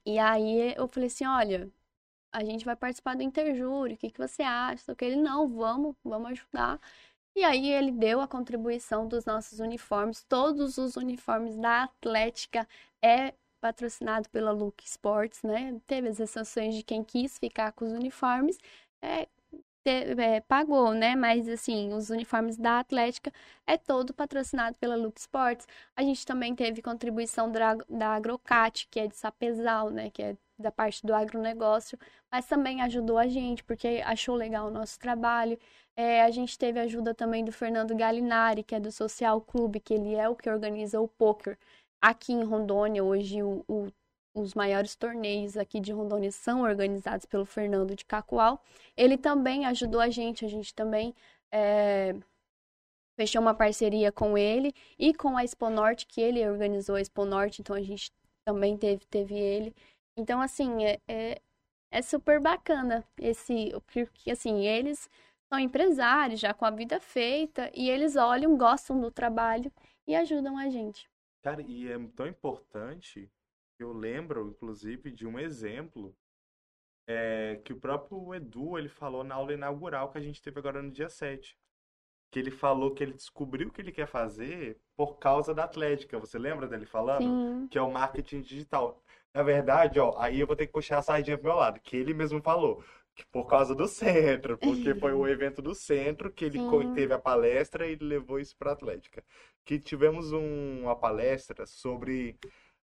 e aí eu falei assim, olha, a gente vai participar do interjúri, o que, que você acha? Que ele, não, vamos, vamos ajudar. E aí ele deu a contribuição dos nossos uniformes. Todos os uniformes da Atlética é patrocinado pela Look Sports, né? Teve as exceções de quem quis ficar com os uniformes, é, é, pagou, né? Mas assim, os uniformes da Atlética é todo patrocinado pela Look Sports. A gente também teve contribuição da, da Agrocat, que é de Sapezal, né? Que é da parte do agronegócio, mas também ajudou a gente, porque achou legal o nosso trabalho. É, a gente teve ajuda também do Fernando Galinari, que é do Social Clube, que ele é o que organiza o poker. Aqui em Rondônia, hoje, o, o os maiores torneios aqui de Rondônia são organizados pelo Fernando de Cacoal. Ele também ajudou a gente, a gente também é, fechou uma parceria com ele e com a Expo Norte, que ele organizou a Expo Norte, então a gente também teve, teve ele. Então, assim, é, é, é super bacana esse, porque, assim, eles são empresários já com a vida feita e eles olham, gostam do trabalho e ajudam a gente. Cara, e é tão importante eu lembro, inclusive, de um exemplo é, que o próprio Edu ele falou na aula inaugural que a gente teve agora no dia 7. Que ele falou que ele descobriu o que ele quer fazer por causa da Atlética. Você lembra dele falando? Sim. Que é o marketing digital. Na verdade, ó, aí eu vou ter que puxar a sardinha pro meu lado, que ele mesmo falou. Que por causa do centro, porque foi o evento do centro que ele Sim. teve a palestra e ele levou isso para Atlética. Que tivemos um, uma palestra sobre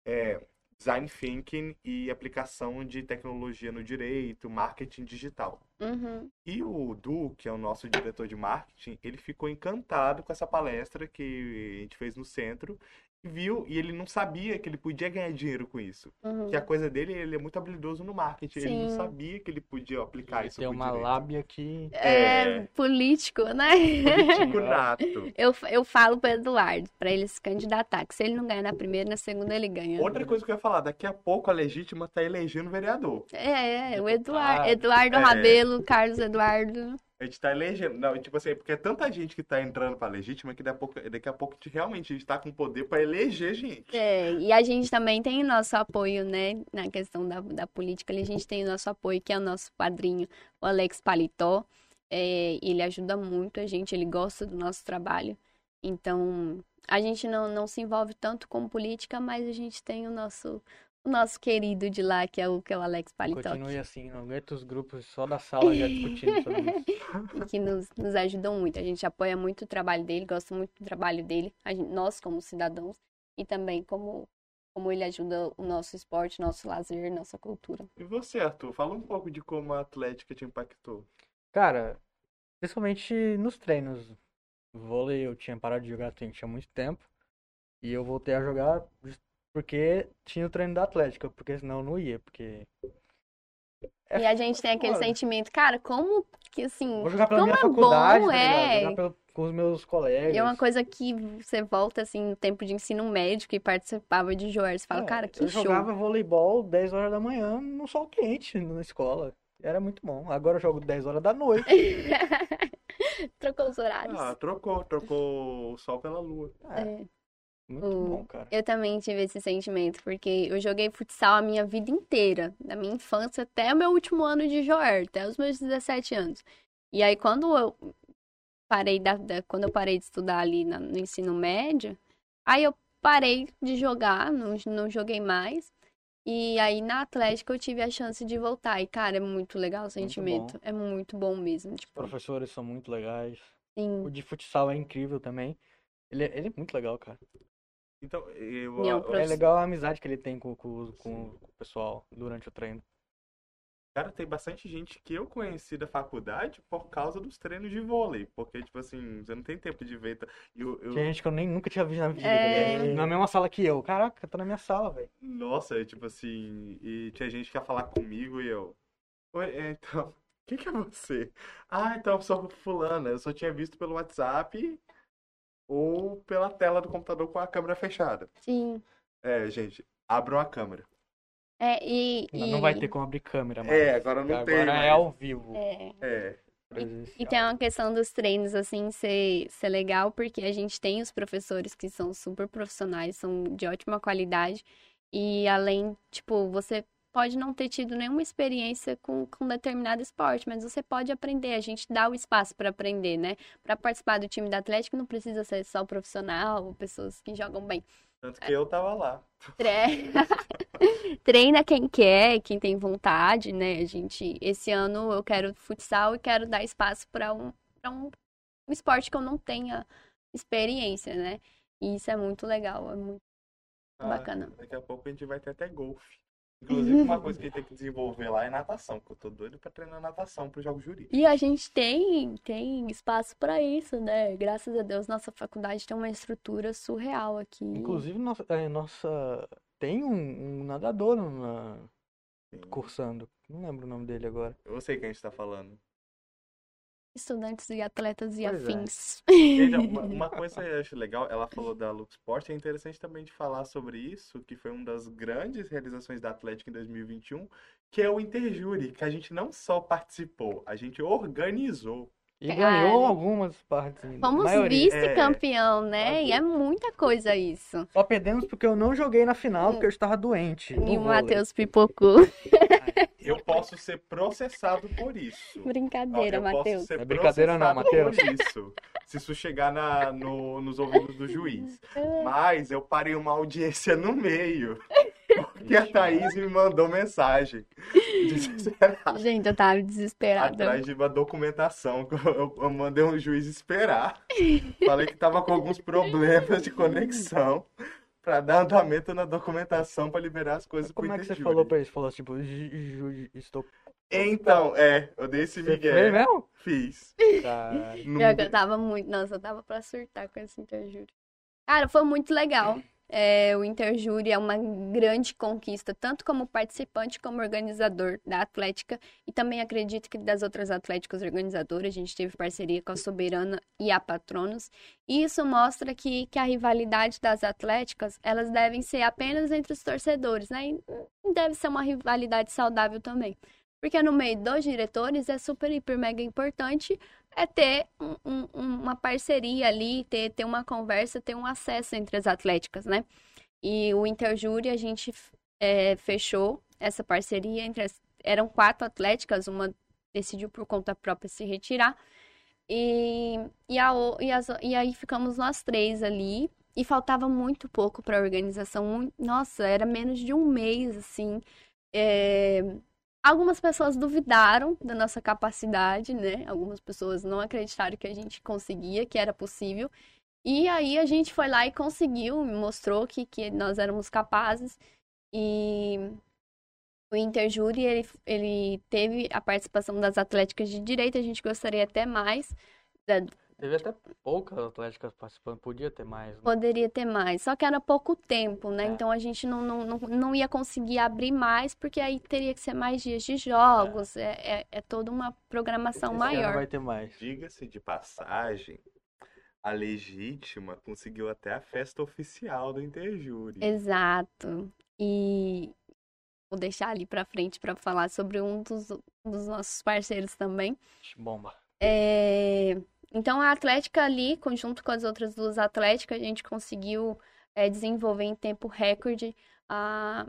é, design thinking e aplicação de tecnologia no direito, marketing digital. Uhum. E o Du, que é o nosso diretor de marketing, ele ficou encantado com essa palestra que a gente fez no centro viu e ele não sabia que ele podia ganhar dinheiro com isso. Uhum. Que a coisa dele, ele é muito habilidoso no marketing. Sim. Ele não sabia que ele podia aplicar ele isso Tem uma direito. lábia que... É, é... político, né? Político *laughs* nato. eu, eu falo pro Eduardo, para ele se candidatar, que se ele não ganhar na primeira, na segunda ele ganha. Outra coisa que eu ia falar, daqui a pouco a Legítima tá elegendo vereador. É, é o Eduardo, Eduardo é. Rabelo, Carlos Eduardo. A gente tá elegendo. Não, tipo assim, porque é tanta gente que tá entrando pra legítima que daqui a pouco, daqui a, pouco realmente a gente tá com poder pra eleger gente. É, e a gente também tem nosso apoio, né, na questão da, da política. A gente tem o nosso apoio, que é o nosso padrinho, o Alex Paletó. É, ele ajuda muito a gente, ele gosta do nosso trabalho. Então, a gente não, não se envolve tanto com política, mas a gente tem o nosso, o nosso querido de lá, que é o, que é o Alex Palitoque. Continue assim, não aguenta os grupos só da sala já discutindo sobre isso. *laughs* que nos, nos ajudam muito. A gente apoia muito o trabalho dele, gosta muito do trabalho dele, gente, nós como cidadãos, e também como, como ele ajuda o nosso esporte, nosso lazer, nossa cultura. E você, Arthur? Fala um pouco de como a Atlética te impactou. Cara, principalmente nos treinos. Vôlei eu tinha parado de jogar tinha muito tempo. E eu voltei a jogar porque tinha o treino da Atlética, porque senão eu não ia, porque. É E a gente tem aquele foda. sentimento, cara, como que assim, Vou jogar pela como minha é faculdade, bom, tá é. Jogar pelo- com os meus colegas. E é uma coisa que você volta assim no tempo de ensino médio que participava de Joer, você fala, É, cara, que eu show. jogava voleibol 10 horas da manhã no sol quente na escola. Era muito bom. Agora eu jogo 10 horas da noite. *laughs* Trocou os horários. Ah, trocou, trocou o sol pela lua. É, É. muito O- bom, cara. Eu também tive esse sentimento, porque eu joguei futsal a minha vida inteira, da minha infância até o meu último ano de Joer, até os meus 17 anos. E aí quando eu parei da, da- quando eu parei de estudar ali na- no ensino médio, aí eu parei de jogar, não, não joguei mais. E aí na Atlética eu tive a chance de voltar. E, cara, é muito legal o sentimento. É muito bom mesmo. Os Tipo, professores são muito legais. sim. O de futsal é incrível também. Ele, é- ele é muito legal, cara. Então, eu, Não, eu- É legal a amizade que ele tem com, com, com o pessoal durante o treino. cara, tem bastante gente que eu conheci da faculdade por causa dos treinos de vôlei. Porque, tipo assim, você não tem tempo de ver. tá? Eu, eu- Tinha gente que eu nem nunca tinha visto na vida. É. Na mesma sala que eu. Caraca, tá na minha sala, velho. Nossa, é tipo assim. E tinha gente que ia falar comigo e eu. Oi, é, então. *laughs* Quem que é você? Ah, então eu sou fulana. Eu só tinha visto pelo WhatsApp ou pela tela do computador com a câmera fechada. Sim. É, gente, abram a câmera. É, e, Não, e- não vai ter como abrir câmera, mais. É, agora não tem. Agora é ao vivo. é, É. E presencial. tem uma questão dos treinos, assim, ser, ser legal, porque a gente tem os professores que são super profissionais, são de ótima qualidade. E além, tipo, você pode não ter tido nenhuma experiência com, com determinado esporte, mas você pode aprender. A gente dá o espaço para aprender, né? Para participar do time da Atlético não precisa ser só profissional ou pessoas que jogam bem. Tanto que eu tava lá. Tre- *laughs* Treina quem quer, quem tem vontade, né? A gente, esse ano eu quero futsal e quero dar espaço para um, para um, um esporte que eu não tenha experiência, né? E isso é muito legal, é muito Ah, bacana. Daqui a pouco a gente vai ter até golfe. Inclusive, uma coisa que a gente tem que desenvolver lá é natação, porque eu tô doido pra treinar natação pro jogo jurídico. E a gente tem, tem espaço para isso, né? Graças a Deus, nossa faculdade tem uma estrutura surreal aqui. Inclusive, nossa, é, nossa tem um, um nadador na, cursando. Não lembro o nome dele agora. Eu sei quem a gente tá falando. Estudantes e atletas e Pois é. afins. Veja, uma, uma *laughs* coisa que eu acho legal, ela falou da Lux Sport, é interessante também de falar sobre isso, que foi uma das grandes realizações da Atlética em 2021, que é o Interjúri, que a gente não só participou, a gente organizou. E Cara, ganhou algumas partes. Fomos vice-campeão, né? E é muita coisa isso. Só perdemos porque eu não joguei na final, porque eu estava doente. E o. Matheus pipocou. Eu posso ser processado por isso. Brincadeira, posso Matheus. ser É brincadeira não, processado Matheus. por isso, se isso chegar na, no- nos ouvidos do juiz. Mas eu parei uma audiência no meio, porque a Thaís me mandou mensagem desesperada. Gente, eu tava desesperada. atrás de uma documentação que eu, eu mandei um juiz esperar. Falei que tava com alguns problemas de conexão pra dar andamento na documentação pra liberar as coisas Como é que você falou pra ele? Você falou tipo, "Ju- ju- estou. Então, é, eu dei esse Você migué. fez mesmo? Fiz. Caralho. Não- eu tava muito. Nossa, eu tava pra surtar com esse interjúri. Cara, foi muito legal. É, o Interjúri é uma grande conquista, tanto como participante como organizador da Atlética. E também acredito que das outras atléticas organizadoras, a gente teve parceria com a Soberana e a Patronos. E isso mostra que, que a rivalidade das atléticas, elas devem ser apenas entre os torcedores, né? E deve ser uma rivalidade saudável também. Porque no meio dos diretores é super, hiper, mega importante é ter um- um- uma parceria ali, ter, ter uma conversa, ter um acesso entre as atléticas, né? E o Interjúri, a gente é, fechou essa parceria entre as... Eram quatro atléticas, uma decidiu por conta própria se retirar. E, e, a, e, as- e aí ficamos nós três ali. E faltava muito pouco para a organização. Nossa, era menos de um mês, assim. É, Algumas pessoas duvidaram da nossa capacidade, né? Algumas pessoas não acreditaram que a gente conseguia, que era possível. E aí a gente foi lá e conseguiu, mostrou que, que nós éramos capazes. E o Interjúri, ele, ele teve a participação das atléticas de direita, a gente gostaria até mais Teve até poucas atléticas participando, podia ter mais. Né? Poderia ter mais, só que era pouco tempo, né? É. Então a gente não, não, não, não ia conseguir abrir mais, porque aí teria que ser mais dias de jogos, é, é, é toda uma programação Esse maior. vai ter mais. Diga-se de passagem, a legítima conseguiu até a festa oficial do Interjúri. Exato. E vou deixar ali pra frente pra falar sobre um dos, dos nossos parceiros também. Bomba. É, Então, a Atlética ali, conjunto com as outras duas Atléticas, a gente conseguiu é, desenvolver em tempo recorde a,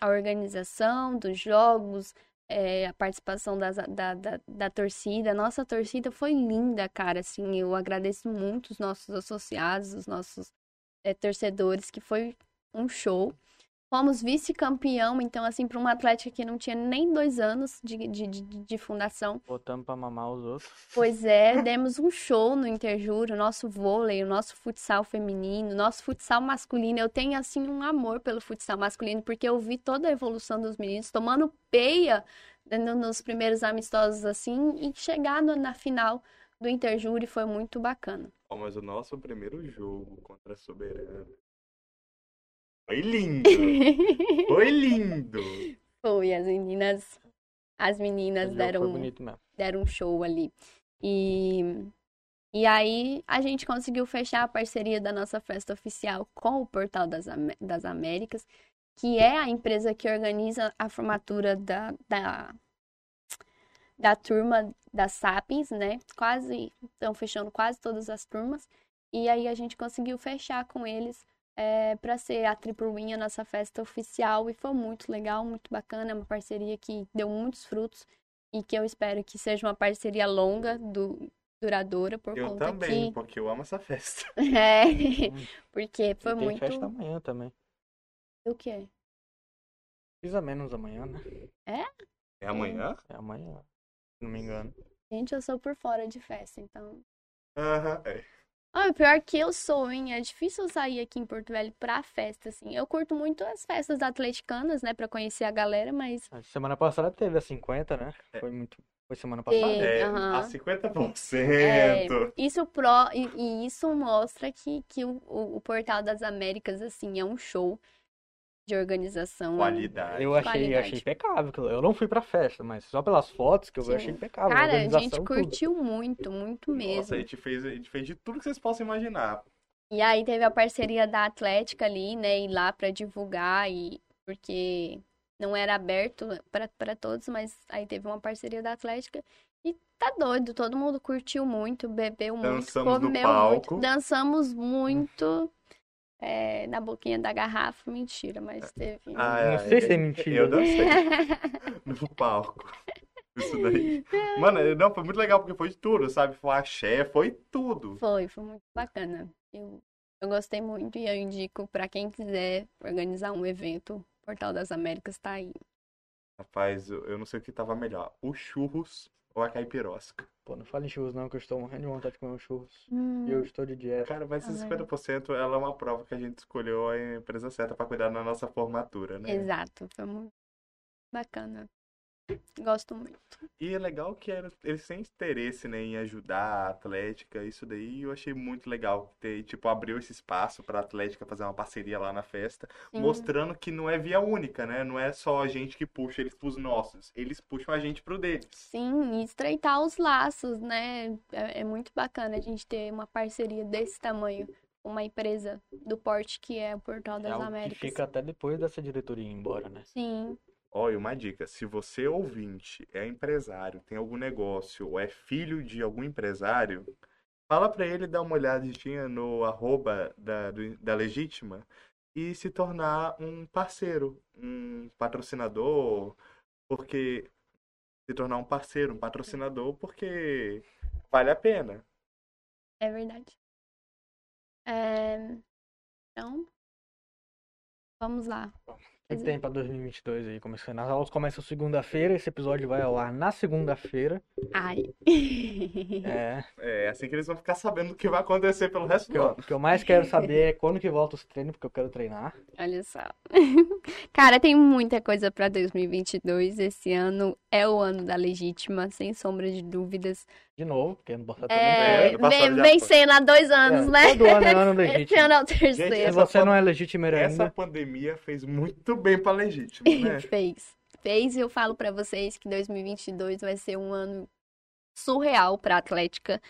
a organização dos jogos, é, a participação da, da, da torcida. Nossa torcida foi linda, cara. Assim, eu agradeço muito os nossos associados, os nossos é, torcedores, que foi um show. Fomos vice-campeão, então, assim, para uma Atlética que não tinha nem dois anos de, de, de, de fundação. Botamos pra mamar os outros. Pois é, *laughs* demos um show no Interjúri, o nosso vôlei, o nosso futsal feminino, o nosso futsal masculino. Eu tenho, assim, um amor pelo futsal masculino, porque eu vi toda a evolução dos meninos tomando peia no- nos primeiros amistosos, assim, e chegando na final do Interjúri foi muito bacana. Ó, mas o nosso primeiro jogo contra a Soberana foi lindo! *laughs* Foi lindo! Foi, as meninas, as meninas deram deram um show ali. E, e aí a gente conseguiu fechar a parceria da nossa festa oficial com o Portal das, Amé- das Américas, que é a empresa que organiza a formatura da, da, da turma da Sapiens, né? Quase, estão fechando quase todas as turmas. E aí a gente conseguiu fechar com eles para ser a Triple a nossa festa oficial. E foi muito legal, muito bacana. É uma parceria que deu muitos frutos e que eu espero que seja uma parceria longa, du- duradoura, por Eu conta também, que. porque eu amo essa festa. *laughs* É, *laughs* porque foi tem muito. festa amanhã também. O quê? Pisa menos amanhã, né? É amanhã? É amanhã, se não me engano. Gente, eu sou por fora de festa, então. Aham, é. Ah, o pior que eu sou, hein? É difícil eu sair aqui em Porto Velho pra festa, assim. Eu curto muito as festas atleticanas, né? Pra conhecer a galera, mas. A Semana passada teve a 50, né? É. Foi muito. Foi semana passada. É, Aham. a 50%. É, isso pro, e, e isso mostra que, que o, o Portal das Américas, assim, é um show de organização. Qualidade. Eu achei, Qualidade. achei impecável. Eu não fui pra festa, mas só pelas fotos que eu vi, eu achei Sim. impecável. Cara, a organização, gente tudo. curtiu muito, muito mesmo. Nossa, a gente, fez, a gente fez de tudo que vocês possam imaginar. E aí teve a parceria da Atlética ali, né, ir lá pra divulgar e porque não era aberto pra para todos, mas aí teve uma parceria da Atlética e tá doido, todo mundo curtiu muito, bebeu muito, Dançamos no comeu palco. muito, dançamos muito é, na boquinha da garrafa, mentira, mas teve. Ah, Não sei se é mentira. Eu dancei *laughs* no palco. Isso daí. Mano, não, foi muito legal porque foi de tudo, sabe? Foi axé, foi tudo. Foi, foi muito bacana. Eu, eu gostei muito e eu indico pra quem quiser organizar um evento, Portal das Américas tá aí. Rapaz, eu, eu não sei o que tava melhor. O churros ou a caipirosca. Pô, não fala em churros não, que eu estou morrendo de vontade de comer um churros. Hum. E eu estou de dieta. Cara, mas esses Também. 50% ela é uma prova que a gente escolheu a empresa certa pra cuidar da nossa formatura, né? Exato, foi muito bacana. Gosto muito. E é legal que era- eles têm interesse, né, em ajudar a Atlética, isso daí eu achei muito legal. Ter, tipo, abriu esse espaço pra Atlética fazer uma parceria lá na festa, Sim. mostrando que não é via única, né? Não é só a gente que puxa eles pros nossos, eles puxam a gente pro deles. Sim, e estreitar os laços, né? É, é muito bacana a gente ter uma parceria desse tamanho com uma empresa do porte que é o Portal É das que Américas. fica até depois dessa diretoria ir embora, né? Sim, Olha, uma dica, se você ouvinte é empresário, tem algum negócio ou é filho de algum empresário, fala pra ele dar uma olhadinha no arroba da, do- da Legítima e se tornar um parceiro, um patrocinador, porque se tornar um parceiro, um patrocinador, porque vale a pena. é verdade. É, Então, vamos lá. O que tem pra 2022 aí? Começando. As aulas começam segunda-feira, esse episódio vai ao ar na segunda-feira. Ai. É. É assim que eles vão ficar sabendo o que vai acontecer pelo resto do ano. o que eu mais quero saber é quando que volta os treinos, porque eu quero treinar. Olha só. *laughs* Cara, tem muita coisa pra 2022. Esse ano é o ano da legítima, sem sombra de dúvidas. De novo, porque ano passado É, É, ano passado vem, vem sendo há dois anos, É, né? todo ano é ano *laughs* Esse legítimo. ano é o terceiro. essa você não é legítimo Essa ainda, pandemia fez muito bem pra legítima, né? *laughs* Fez. Fez e eu falo pra vocês que 2022 vai ser um ano surreal pra Atlética.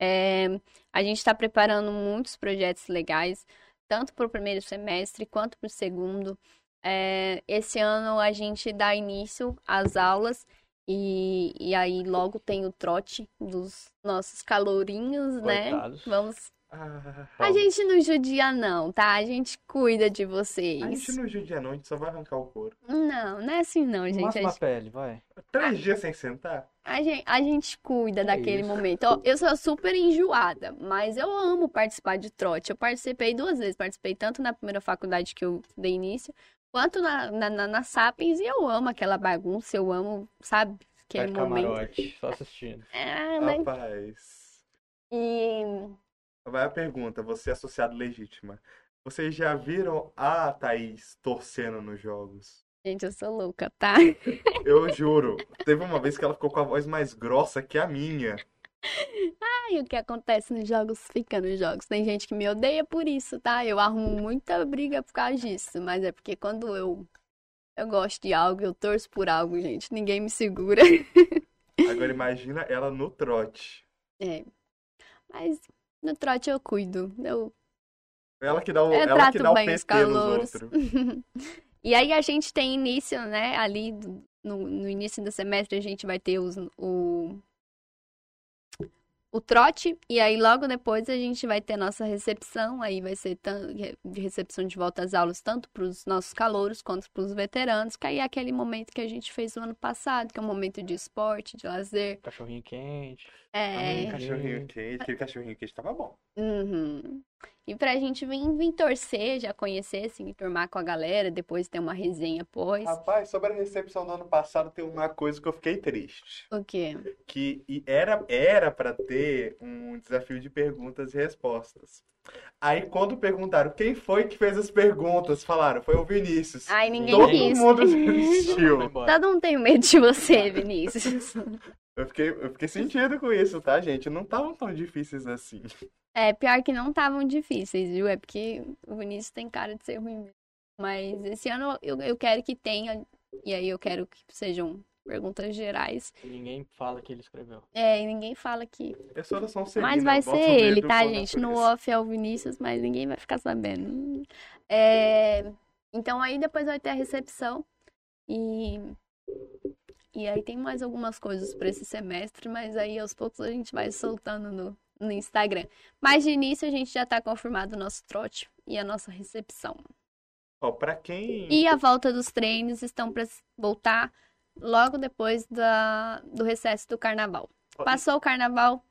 É, a gente tá preparando muitos projetos legais, tanto pro primeiro semestre quanto pro segundo. É, esse ano a gente dá início às aulas e, e aí logo tem o trote dos nossos calourinhos, né? Vamos. Ah, A gente não judia, não, tá? A gente cuida de vocês. a gente não judia não, a gente só vai arrancar o couro. Não, não é assim, não, gente. A Máxima gente pele, vai. Três dias sem sentar? A gente, a gente cuida É daquele isso. momento. Ó, eu sou super enjoada, mas eu amo participar de trote. Eu participei duas vezes. Participei tanto na primeira faculdade que eu dei início, quanto na, na, na, na Sapiens. E eu amo aquela bagunça, eu amo, sabe? Aquele Vai momento. camarote, só assistindo. É, né? Rapaz. E Vai a pergunta, você é associado legítima. Vocês já viram a Thaís torcendo nos jogos? Gente, eu sou louca, tá? Eu juro. Teve uma vez que ela ficou com a voz mais grossa que a minha. Ai, o que acontece nos jogos fica nos jogos. Tem gente que me odeia por isso, tá? Eu arrumo muita briga por causa disso. Mas é porque quando eu, eu gosto de algo, eu torço por algo, gente. Ninguém me segura. *laughs* Agora imagina ela no trote. É. Mas no trote eu cuido. Eu, Ela que dá o, eu ela que dá o PT nos outros. *laughs* E aí a gente tem início, né? Ali no, no início do semestre a gente vai ter os, o, o trote. E aí logo depois a gente vai ter a nossa recepção. Aí vai ser de recepção de volta às aulas, tanto para os nossos calouros quanto para os veteranos. Que aí é aquele momento que a gente fez no ano passado, que é um momento de esporte, de lazer. Cachorrinho quente. É. Hum, cachorrinho quente, aquele cachorrinho quente tava bom. Uhum. E pra gente vir, vir torcer, já conhecer, assim, turmar com a galera, depois ter uma resenha após. Rapaz, sobre a recepção do ano passado, tem uma coisa que eu fiquei triste. O quê? Que e era era para ter um desafio de perguntas e respostas. Aí quando perguntaram quem foi que fez as perguntas, falaram, foi o Vinícius. Ai, ninguém Todo quis. mundo *laughs* desistiu. Todo mundo tem medo de você, Vinícius. *laughs* Eu fiquei, eu fiquei sentido com isso, tá, gente? Não estavam tão difíceis assim. É, pior que não estavam difíceis, viu? É porque o Vinícius tem cara de ser ruim mesmo. Mas esse ano eu, eu quero que tenha, e aí eu quero que sejam perguntas gerais. Ninguém fala que ele escreveu. É, e ninguém fala que. Eu sou da Mas vai ser ele, tá, gente? No off é o Vinícius, mas ninguém vai ficar sabendo. É, Então aí depois vai ter a recepção. E. E aí tem mais algumas coisas para esse semestre, mas aí aos poucos a gente vai soltando no, no Instagram. Mas de início a gente já tá confirmado o nosso trote e a nossa recepção. Ó, pra quem. E a volta dos treinos estão para voltar logo depois da, do recesso do carnaval. Passou o carnaval,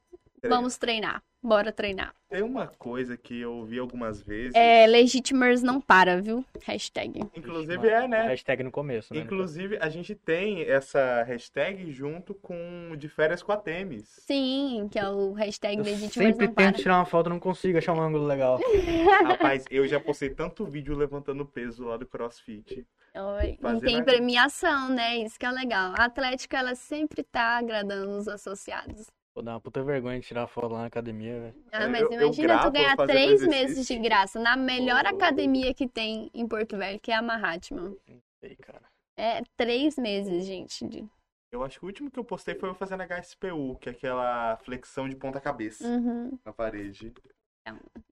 vamos treinar. Bora treinar. Tem uma coisa que eu vi algumas vezes. É, Legitimers não para, viu? Hashtag. Inclusive é, né? Hashtag no começo, né? Inclusive, a gente tem essa hashtag junto com de férias com a Temis. Sim, que é o hashtag Eu Legitimers sempre não para. tento tirar uma foto, não consigo achar um ângulo legal. *laughs* Rapaz, eu já postei tanto vídeo levantando peso lá do CrossFit. Oi, E tem premiação, né? Isso que é legal. A Atlética, ela sempre tá agradando os associados. Vou dar uma puta vergonha de tirar foto lá na academia, velho. Ah, Eu- mas eu- eu imagina gravo tu ganhar três meses de graça na melhor academia que tem em Porto Velho, que é a Mahatma. Sei, cara. É três meses, gente. de- Eu acho que o último que eu postei foi eu fazendo HSPU, que é aquela flexão de ponta cabeça Uhum. na parede.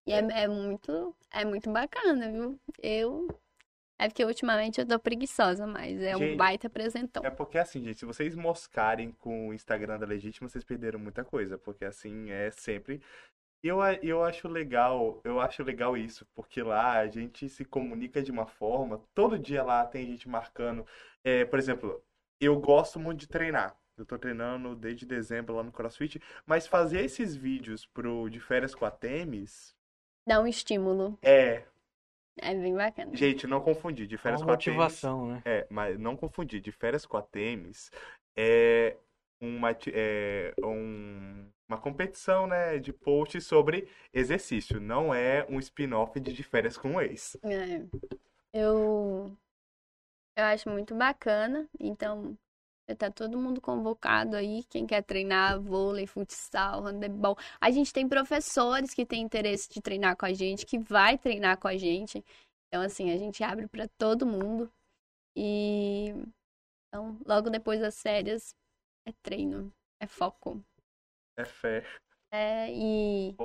E é, é muito, é muito bacana, viu? Eu. É porque ultimamente eu tô preguiçosa, mas é um Gente, baita apresentão. É porque assim, gente, se vocês moscarem com o Instagram da Legítima, vocês perderam muita coisa, porque assim é sempre eu, eu acho legal, eu acho legal isso, porque lá a gente se comunica de uma forma, todo dia lá tem gente marcando. É, por exemplo, eu gosto muito de treinar. Eu tô treinando desde dezembro lá no CrossFit, mas fazer esses vídeos pro de férias com a Temis Dá um estímulo. é É bem bacana. Gente, não confundir. De É férias uma com a Temis. motivação, né? É, mas não confundir. De férias com a Temis é uma, é um- uma competição, né, de post sobre exercício. Não é um spin-off de De Férias com o Ex. É. Eu, eu acho muito bacana. Então, tá todo mundo convocado aí. Quem quer treinar vôlei, futsal, handebol. A gente tem professores que têm interesse de treinar com a gente, que vai treinar com a gente. Então, assim, a gente abre para todo mundo. E então, logo depois das férias, é treino, é foco. É fé, É, e,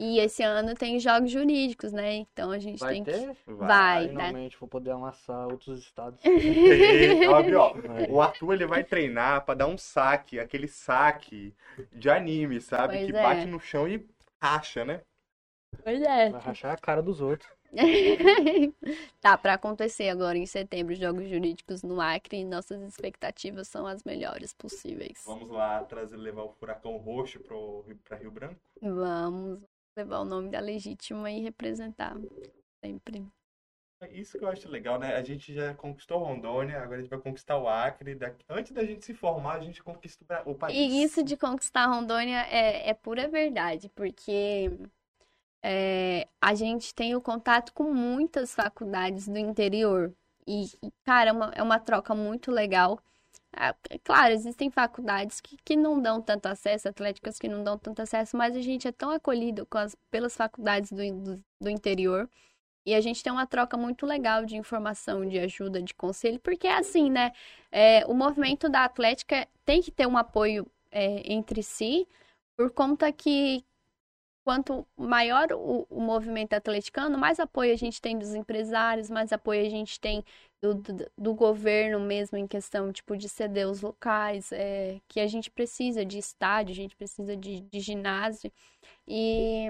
e esse ano tem jogos jurídicos, né? Então a gente Vai tem ter? que. Vai. Vai. Finalmente vou poder amassar outros estados. *laughs* Óbvio, ó. O Arthur ele vai treinar pra dar um saque, aquele saque de anime, sabe? Pois que é. bate no chão e racha, né? Pois é. Vai rachar a cara dos outros. *laughs* Tá, pra acontecer agora em setembro, jogos jurídicos no Acre, e nossas expectativas são as melhores possíveis. Vamos lá trazer, levar o furacão roxo pro, pra Rio Branco. Vamos levar o nome da legítima e representar sempre. É isso que eu acho legal, né? A gente já conquistou Rondônia, agora a gente vai conquistar o Acre. Daqui- Antes da gente se formar, a gente conquista o país. E isso de conquistar Rondônia é, é pura verdade, porque é, a gente tem o contato com muitas faculdades do interior. E, cara, é uma, é uma troca muito legal. Ah, é Claro, existem faculdades que, que não dão tanto acesso, atléticas que não dão tanto acesso, mas a gente é tão acolhido as, pelas faculdades do, do, do interior. E a gente tem uma troca muito legal de informação, de ajuda, de conselho, porque é assim, né? É, o movimento da Atlética tem que ter um apoio é, entre si, por conta que quanto maior o, o movimento atleticano, mais apoio a gente tem dos empresários, mais apoio a gente tem do, do, do governo mesmo em questão, tipo, de ceder os locais, é, que a gente precisa de estádio, a gente precisa de, de ginásio. E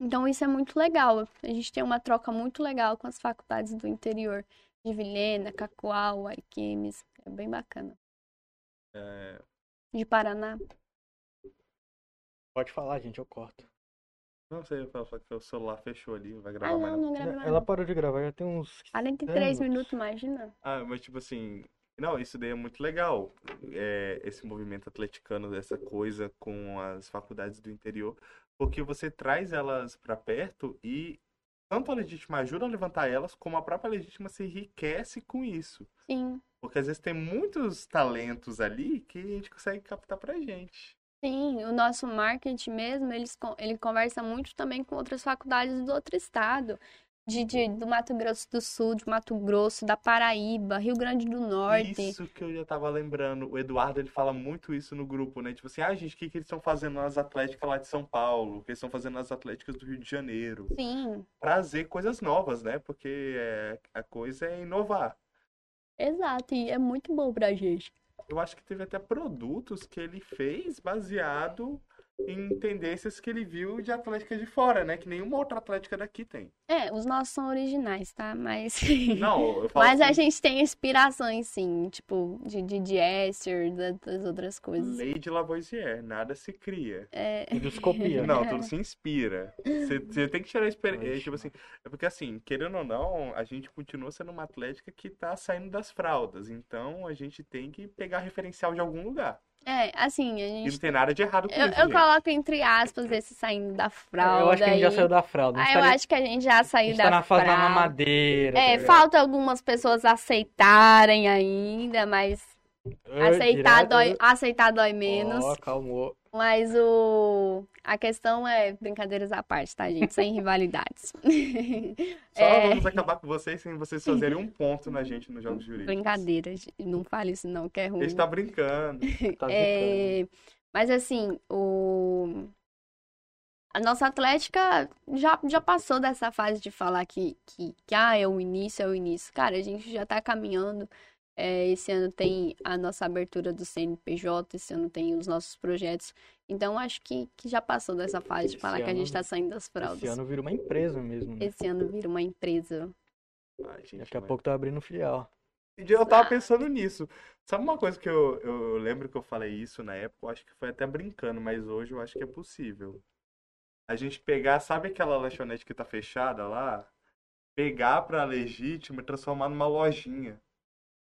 então isso é muito legal. A gente tem uma troca muito legal com as faculdades do interior, de Vilhena, Cacoal, Ariquemes. É bem bacana. É, De Paraná. Pode falar, gente, eu corto. Não sei, só que o celular fechou ali, vai Ah, gravar mais não, não. não grava nada. Ela parou de gravar já tem uns. 43 minutos. minutos, imagina. Ah, mas tipo assim, não, isso daí é muito legal. É, esse movimento atleticano, essa coisa com as faculdades do interior, porque você traz elas pra perto e tanto a legítima ajuda a levantar elas, como a própria legítima se enriquece com isso. Sim, Porque às vezes tem muitos talentos ali que a gente consegue captar pra gente. Sim. O nosso marketing mesmo, eles, ele conversa muito também com outras faculdades do outro estado. De, de- do Mato Grosso do Sul, de Mato Grosso, da Paraíba, Rio Grande do Norte. Isso que eu já tava lembrando. O Eduardo, ele fala muito isso no grupo, né? Tipo assim, ah, gente, o que, que eles estão fazendo nas atléticas lá de São Paulo? O que eles estão fazendo nas atléticas do Rio de Janeiro? Sim, Trazer coisas novas, né? Porque é, a coisa é inovar. exato. E é muito bom pra gente. Eu acho que teve até produtos que ele fez baseado em tendências que ele viu de atléticas de fora, né? Que nenhuma outra atlética daqui tem. É, os nossos são originais, tá? Mas. *laughs* Não, eu falo Mas a assim, gente tem inspirações, sim, tipo, de, de, de Escher, da- das outras coisas. lei de Lavoisier, nada se cria. É, Endoscopia. *laughs* Não, tudo se inspira. Você você tem que tirar a experiência. Tipo assim, é porque assim, querendo ou não, a gente continua sendo uma atlética que tá saindo das fraldas. Então a gente tem que pegar referencial de algum lugar. É, assim, a E não gente. tem nada de errado com Eu, isso, eu gente. coloco entre aspas esse saindo da fralda. eu acho que a gente já aí. saiu da fralda. A gente Ah, eu tá ali- acho que a gente já a saiu gente da tá na fase da fralda. mamadeira. É, tá falta algumas pessoas aceitarem ainda, mas aceitar direto- dói, aceitar dói menos. Ó, calmou. Mas o a questão é brincadeiras à parte, tá, gente? Sem rivalidades. *laughs* *laughs* Só É. vamos acabar com vocês sem vocês fazerem um ponto na gente nos jogos jurídicos. Brincadeiras, não fale isso não, que é A ruim. gente tá brincando. *laughs* Tá. É, mas assim, o... a nossa Atlética já, já passou dessa fase de falar que, que, que ah, é o início, é o início. Cara, a gente já tá caminhando. É, esse ano tem a nossa abertura do CNPJ, esse ano tem os nossos projetos. Então, acho que, que já passou dessa fase de Esse falar que a gente ano- tá saindo das fraldas. Esse ano vira uma empresa mesmo. Né? Esse ano vira uma empresa. Ai, gente, Daqui a mas- pouco tá abrindo filial. E Eu tava pensando nisso. Sabe uma coisa que eu, eu lembro que eu falei isso na época? Eu acho que foi até brincando, mas hoje eu acho que é possível. A gente pegar, sabe aquela lanchonete que tá fechada lá? pegar pra legítima e transformar numa lojinha.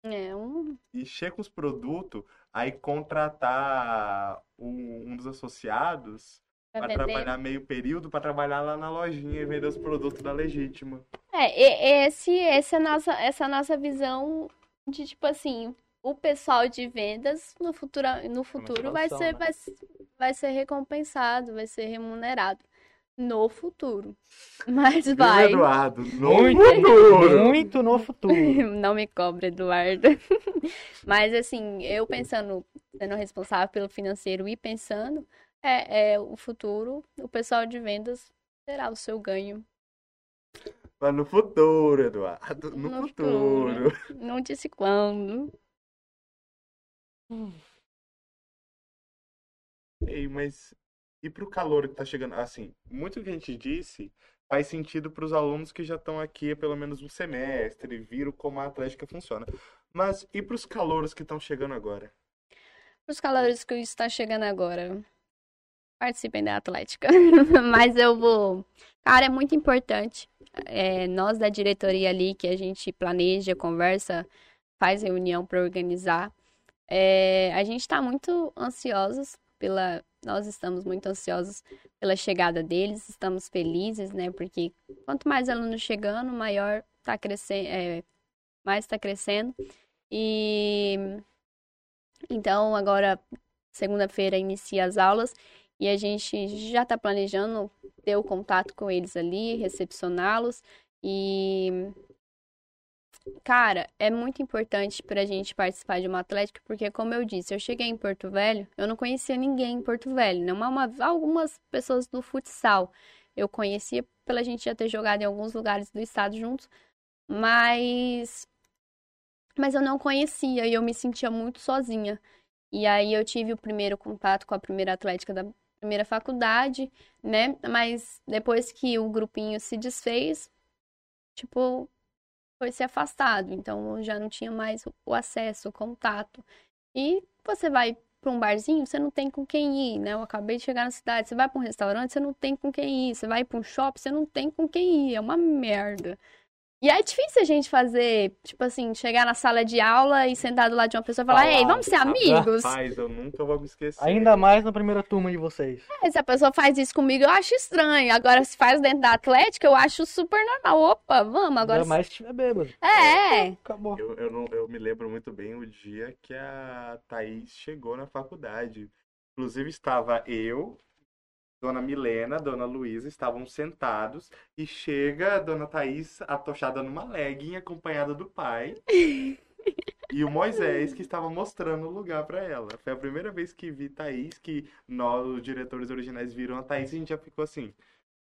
É um. encher com os produtos, aí contratar um, um dos associados Pra para trabalhar meio período para trabalhar lá na lojinha e vender os produtos da legítima. É, e- esse, esse é nossa, essa é a nossa visão de tipo assim, o pessoal de vendas no futuro, no futuro vai ser, né? vai, vai ser recompensado, vai ser remunerado no futuro. *laughs* Mas vai. Eduardo? No Muito, futuro! muito no futuro. *laughs* Não me cobre, Eduardo. *laughs* Mas assim, eu pensando, sendo responsável pelo financeiro e pensando, é, é o futuro, o pessoal de vendas terá o seu ganho. Mas no futuro, Eduardo. No, No futuro. Não disse quando. Ei, mas e pro calor que tá chegando? Assim, muito que a gente disse faz sentido para os alunos que já estão aqui há pelo menos um semestre, viram como a Atlética funciona. Mas e pros calouros que estão chegando agora? Os calores que está chegando agora, participem da Atlética. *laughs* Mas eu vou. Cara, é muito importante. É, nós da diretoria ali, que a gente planeja, conversa, faz reunião para organizar. É, a gente está muito ansiosos pela. Nós estamos muito ansiosos pela chegada deles, estamos felizes, né? Porque quanto mais alunos chegando, maior tá crescendo, é, mais está crescendo. E então agora segunda-feira inicia as aulas e a gente já está planejando ter o contato com eles ali, recepcioná-los e Cara, é muito importante pra gente participar de uma atlética, porque como eu disse, eu cheguei em Porto Velho, eu não conhecia ninguém em Porto Velho, não uma, algumas pessoas do futsal. Eu conhecia pela gente já ter jogado em alguns lugares do estado juntos, mas mas eu não conhecia e eu me sentia muito sozinha. E aí eu tive o primeiro contato com a primeira atlética da primeira faculdade, né? Mas depois que o grupinho se desfez, tipo, foi se afastado. Então já não tinha mais o acesso, o contato. E você vai para um barzinho, você não tem com quem ir, né? Eu acabei de chegar na cidade, você vai para um restaurante, você não tem com quem ir. Você vai para um shopping, você não tem com quem ir. É uma merda. E é difícil a gente fazer, tipo assim, chegar na sala de aula e sentar do lado de uma pessoa e falar, ei, vamos ser amigos? Rapaz, eu nunca vou me esquecer. Ainda mais na primeira turma de vocês. É, se a pessoa faz isso comigo, eu acho estranho. Agora, se faz dentro da Atlética, eu acho super normal. Opa, vamos, agora. Ainda mais se tiver bêbado. É, Acabou. Eu, eu, não, eu me lembro muito bem o dia que a Thaís chegou na faculdade. Inclusive, estava eu, Dona Milena, Dona Luísa, estavam sentados e chega a Dona Thaís atochada numa legging, acompanhada do pai. E o Moisés, que estava mostrando o lugar para ela. Foi a primeira vez que vi Thaís, que nós, os diretores originais, viram a Thaís e a gente já ficou assim.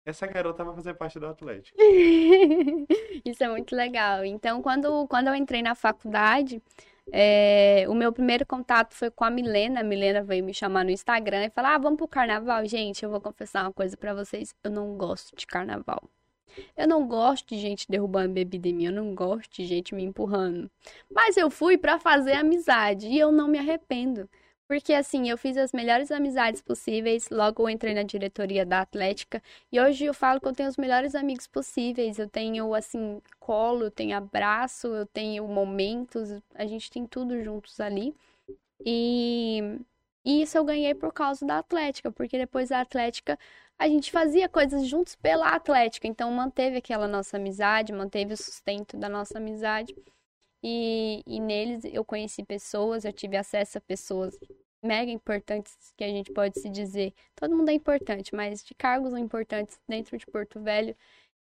Essa garota vai fazer parte do Atlético. *laughs* Isso é muito legal. Então, quando, quando eu entrei na faculdade, é, o meu primeiro contato foi com a Milena. A Milena veio me chamar no Instagram e falar: Ah, vamos pro carnaval. Gente, eu vou confessar uma coisa pra vocês: eu não gosto de carnaval. Eu não gosto de gente derrubando bebida em mim, eu não gosto de gente me empurrando. Mas eu fui pra fazer amizade e eu não me arrependo. Porque assim, eu fiz as melhores amizades possíveis, logo eu entrei na diretoria da Atlética e hoje eu falo que eu tenho os melhores amigos possíveis. Eu tenho, assim, colo, eu tenho abraço, eu tenho momentos, a gente tem tudo juntos ali. E, e isso eu ganhei por causa da Atlética, porque depois da Atlética a gente fazia coisas juntos pela Atlética. Então manteve aquela nossa amizade, manteve o sustento da nossa amizade. E, e neles eu conheci pessoas, eu tive acesso a pessoas mega importantes que a gente pode se dizer. Todo mundo é importante, mas de cargos importantes dentro de Porto Velho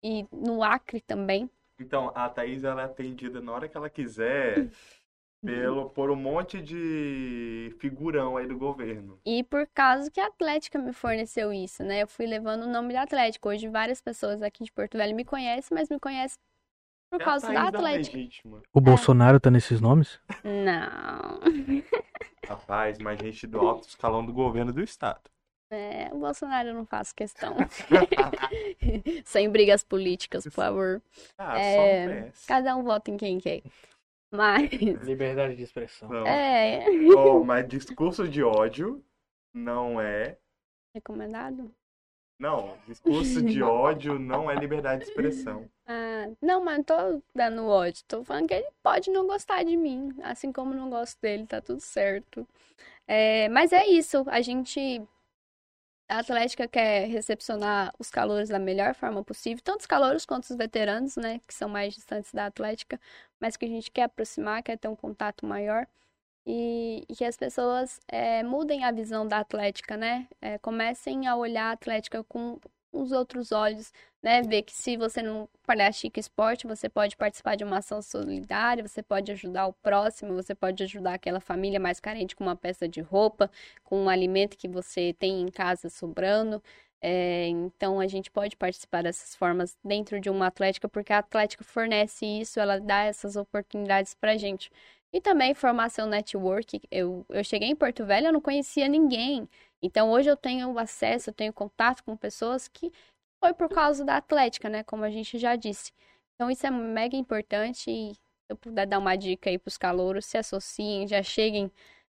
e no Acre também. Então, a Thaís ela é atendida na hora que ela quiser *laughs* pelo, por um monte de figurão aí do governo. E por causa que a Atlética me forneceu isso, né? Eu fui levando o nome da Atlética. Hoje várias pessoas aqui de Porto Velho me conhecem, mas me conhecem por É causa da Thaís Atlética. O Bolsonaro tá nesses nomes? Não. Rapaz, mas gente do alto escalão do governo do estado. É, o Bolsonaro eu não faço questão. *laughs* Sem brigas políticas, por favor. Ah, É, só um PS. Cada um vota em quem quer. Mas. *laughs* Liberdade de expressão. Não. É. Ó, mas discurso de ódio não é. Recomendado? Não, discurso de *laughs* ódio não é liberdade de expressão. Ah, não, mas não tô dando ódio. Tô falando que ele pode não gostar de mim, assim como não gosto dele, tá tudo certo. É, mas é isso, a gente. A Atlética quer recepcionar os calouros da melhor forma possível, tanto os calouros quanto os veteranos, né, que são mais distantes da Atlética, mas que a gente quer aproximar, quer ter um contato maior e, e que as pessoas é, mudem a visão da Atlética, né, é, comecem a olhar a Atlética com os outros olhos, né? Ver que se você não Chique Esporte, você pode participar de uma ação solidária, você pode ajudar o próximo, você pode ajudar aquela família mais carente com uma peça de roupa, com um alimento que você tem em casa sobrando. É, então a gente pode participar dessas formas dentro de uma atlética, porque a atlética fornece isso, ela dá essas oportunidades pra gente. E também formação network. Eu, eu cheguei em Porto Velho, eu não conhecia ninguém. Então hoje eu tenho acesso, eu tenho contato com pessoas que foi por causa da Atlética, né? Como a gente já disse. Então isso é mega importante e se eu puder dar uma dica aí para os calouros, se associem, já cheguem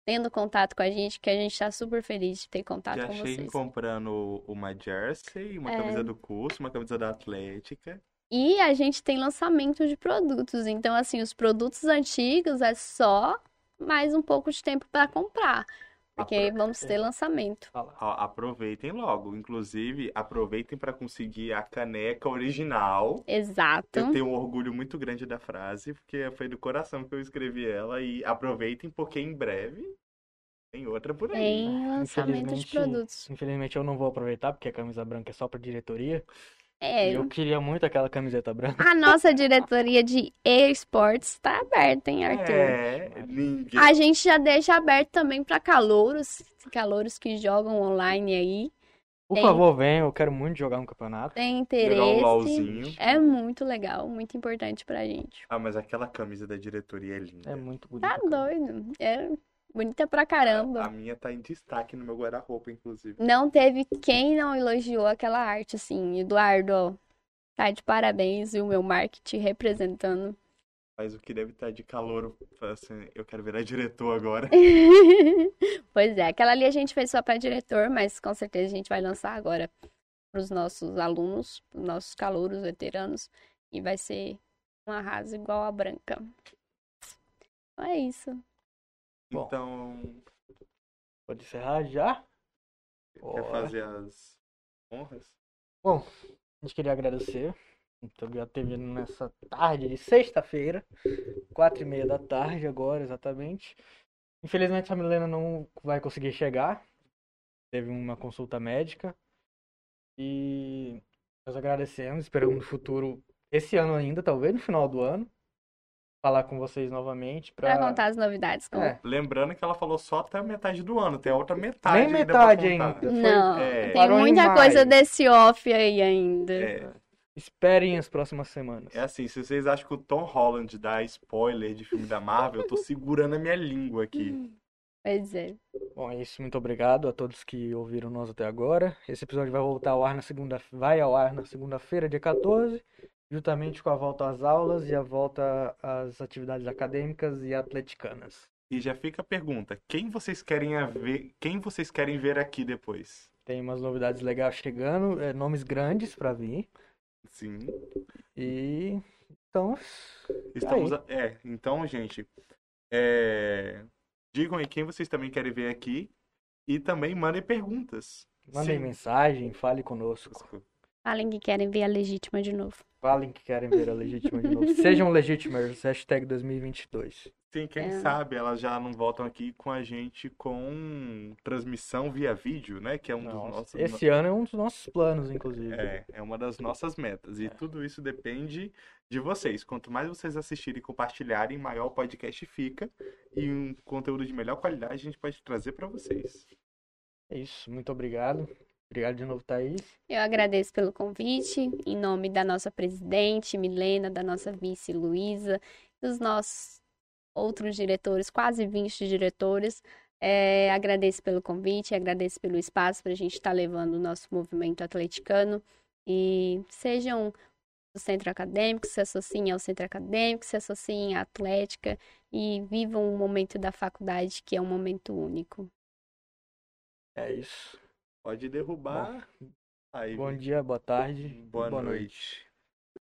tendo contato com a gente, que a gente está super feliz de ter contato Já com cheguem vocês. comprando uma jersey, uma É. camisa do curso, uma camisa da Atlética. E a gente tem lançamento de produtos. Então, assim, os produtos antigos é só mais um pouco de tempo para comprar. Porque Apro- vamos ter lançamento. Aproveitem logo. Inclusive, aproveitem para conseguir a caneca original. Exato. Eu tenho um orgulho muito grande da frase, porque foi do coração que eu escrevi ela. E aproveitem, porque em breve tem outra por aí. Tem lançamento de produtos. Infelizmente eu não vou aproveitar, porque a camisa branca é só pra diretoria. É, E eu queria muito aquela camiseta branca. a nossa diretoria de esportes está aberta, hein, Arthur? É, ninguém. A gente já deixa aberto também para calouros, calouros que jogam online aí. Por Tem. favor, venham, eu quero muito jogar um campeonato. Tem Jogar um interesse. LOLzinho. É muito legal, muito importante pra gente. Ah, mas aquela camisa da diretoria é linda. É muito bonito. Tá doido. É bonita pra caramba. A minha tá em destaque no meu guarda-roupa, inclusive. Não teve quem não elogiou aquela arte, assim. Eduardo, ó, tá de parabéns e o meu marketing representando. Mas o que deve estar de calor, assim, eu quero virar diretor agora. *laughs* pois é, aquela ali a gente fez só pra diretor, mas com certeza a gente vai lançar agora pros nossos alunos, pros nossos calouros veteranos. E vai ser um arraso igual a branca. Então é isso. Bom. Então, Pode encerrar já? quer fazer as honras? A gente queria agradecer. Então já teve nessa tarde de sexta-feira, quatro e meia da tarde agora, exatamente. Infelizmente a Milena não vai conseguir chegar. Teve uma consulta médica. E nós agradecemos, esperamos no futuro, esse ano ainda, talvez no final do ano, falar com vocês novamente Pra para contar as novidades. Com... É, Lembrando que ela falou só até a metade do ano, tem a outra metade Nem ainda metade contar. ainda. Foi- Não, é, tem muita coisa desse off aí ainda. É, esperem as próximas semanas. é assim, se vocês acham que o Tom Holland dá spoiler de filme da Marvel, eu tô segurando a minha língua aqui. *laughs* Pois é. Bom, é isso. Muito obrigado a todos que ouviram nós até agora. Esse episódio vai voltar ao ar na segunda, vai ao ar na segunda-feira, dia 14, juntamente com a volta às aulas e a volta às atividades acadêmicas e atleticanas. E já fica a pergunta, quem vocês querem ver, quem vocês querem ver aqui depois? Tem umas novidades legais chegando, é, nomes grandes para vir. Sim. E então, Estamos a- é, então, gente, é, digam aí quem vocês também querem ver aqui e também mandem perguntas. mandem Sim. mensagem, fale conosco. Falem que querem ver a legítima de novo. Falem que querem ver a legítima de novo. *laughs* Sejam legítimers, hashtag 2022. Sim, quem É. sabe elas já não voltam aqui com a gente com transmissão via vídeo, né? Que é um dos Nossa, nossos. esse ano é um dos nossos planos, inclusive. É, é uma das nossas metas. É. E tudo isso depende de vocês. Quanto mais vocês assistirem e compartilharem, maior o podcast fica. E um conteúdo de melhor qualidade a gente pode trazer para vocês. É isso, muito obrigado. Obrigado de novo, Thaís. Eu agradeço pelo convite, em nome da nossa presidente, Milena, da nossa vice, Luísa, dos nossos outros diretores, quase 20 diretores. É, agradeço pelo convite, agradeço pelo espaço para a gente estar levando o nosso movimento atleticano. E sejam do centro acadêmico, se associem ao centro acadêmico, se associem à atlética e vivam o momento da faculdade, que é um momento único. É isso. Pode derrubar. Aí, Bom dia, boa tarde. boa, noite.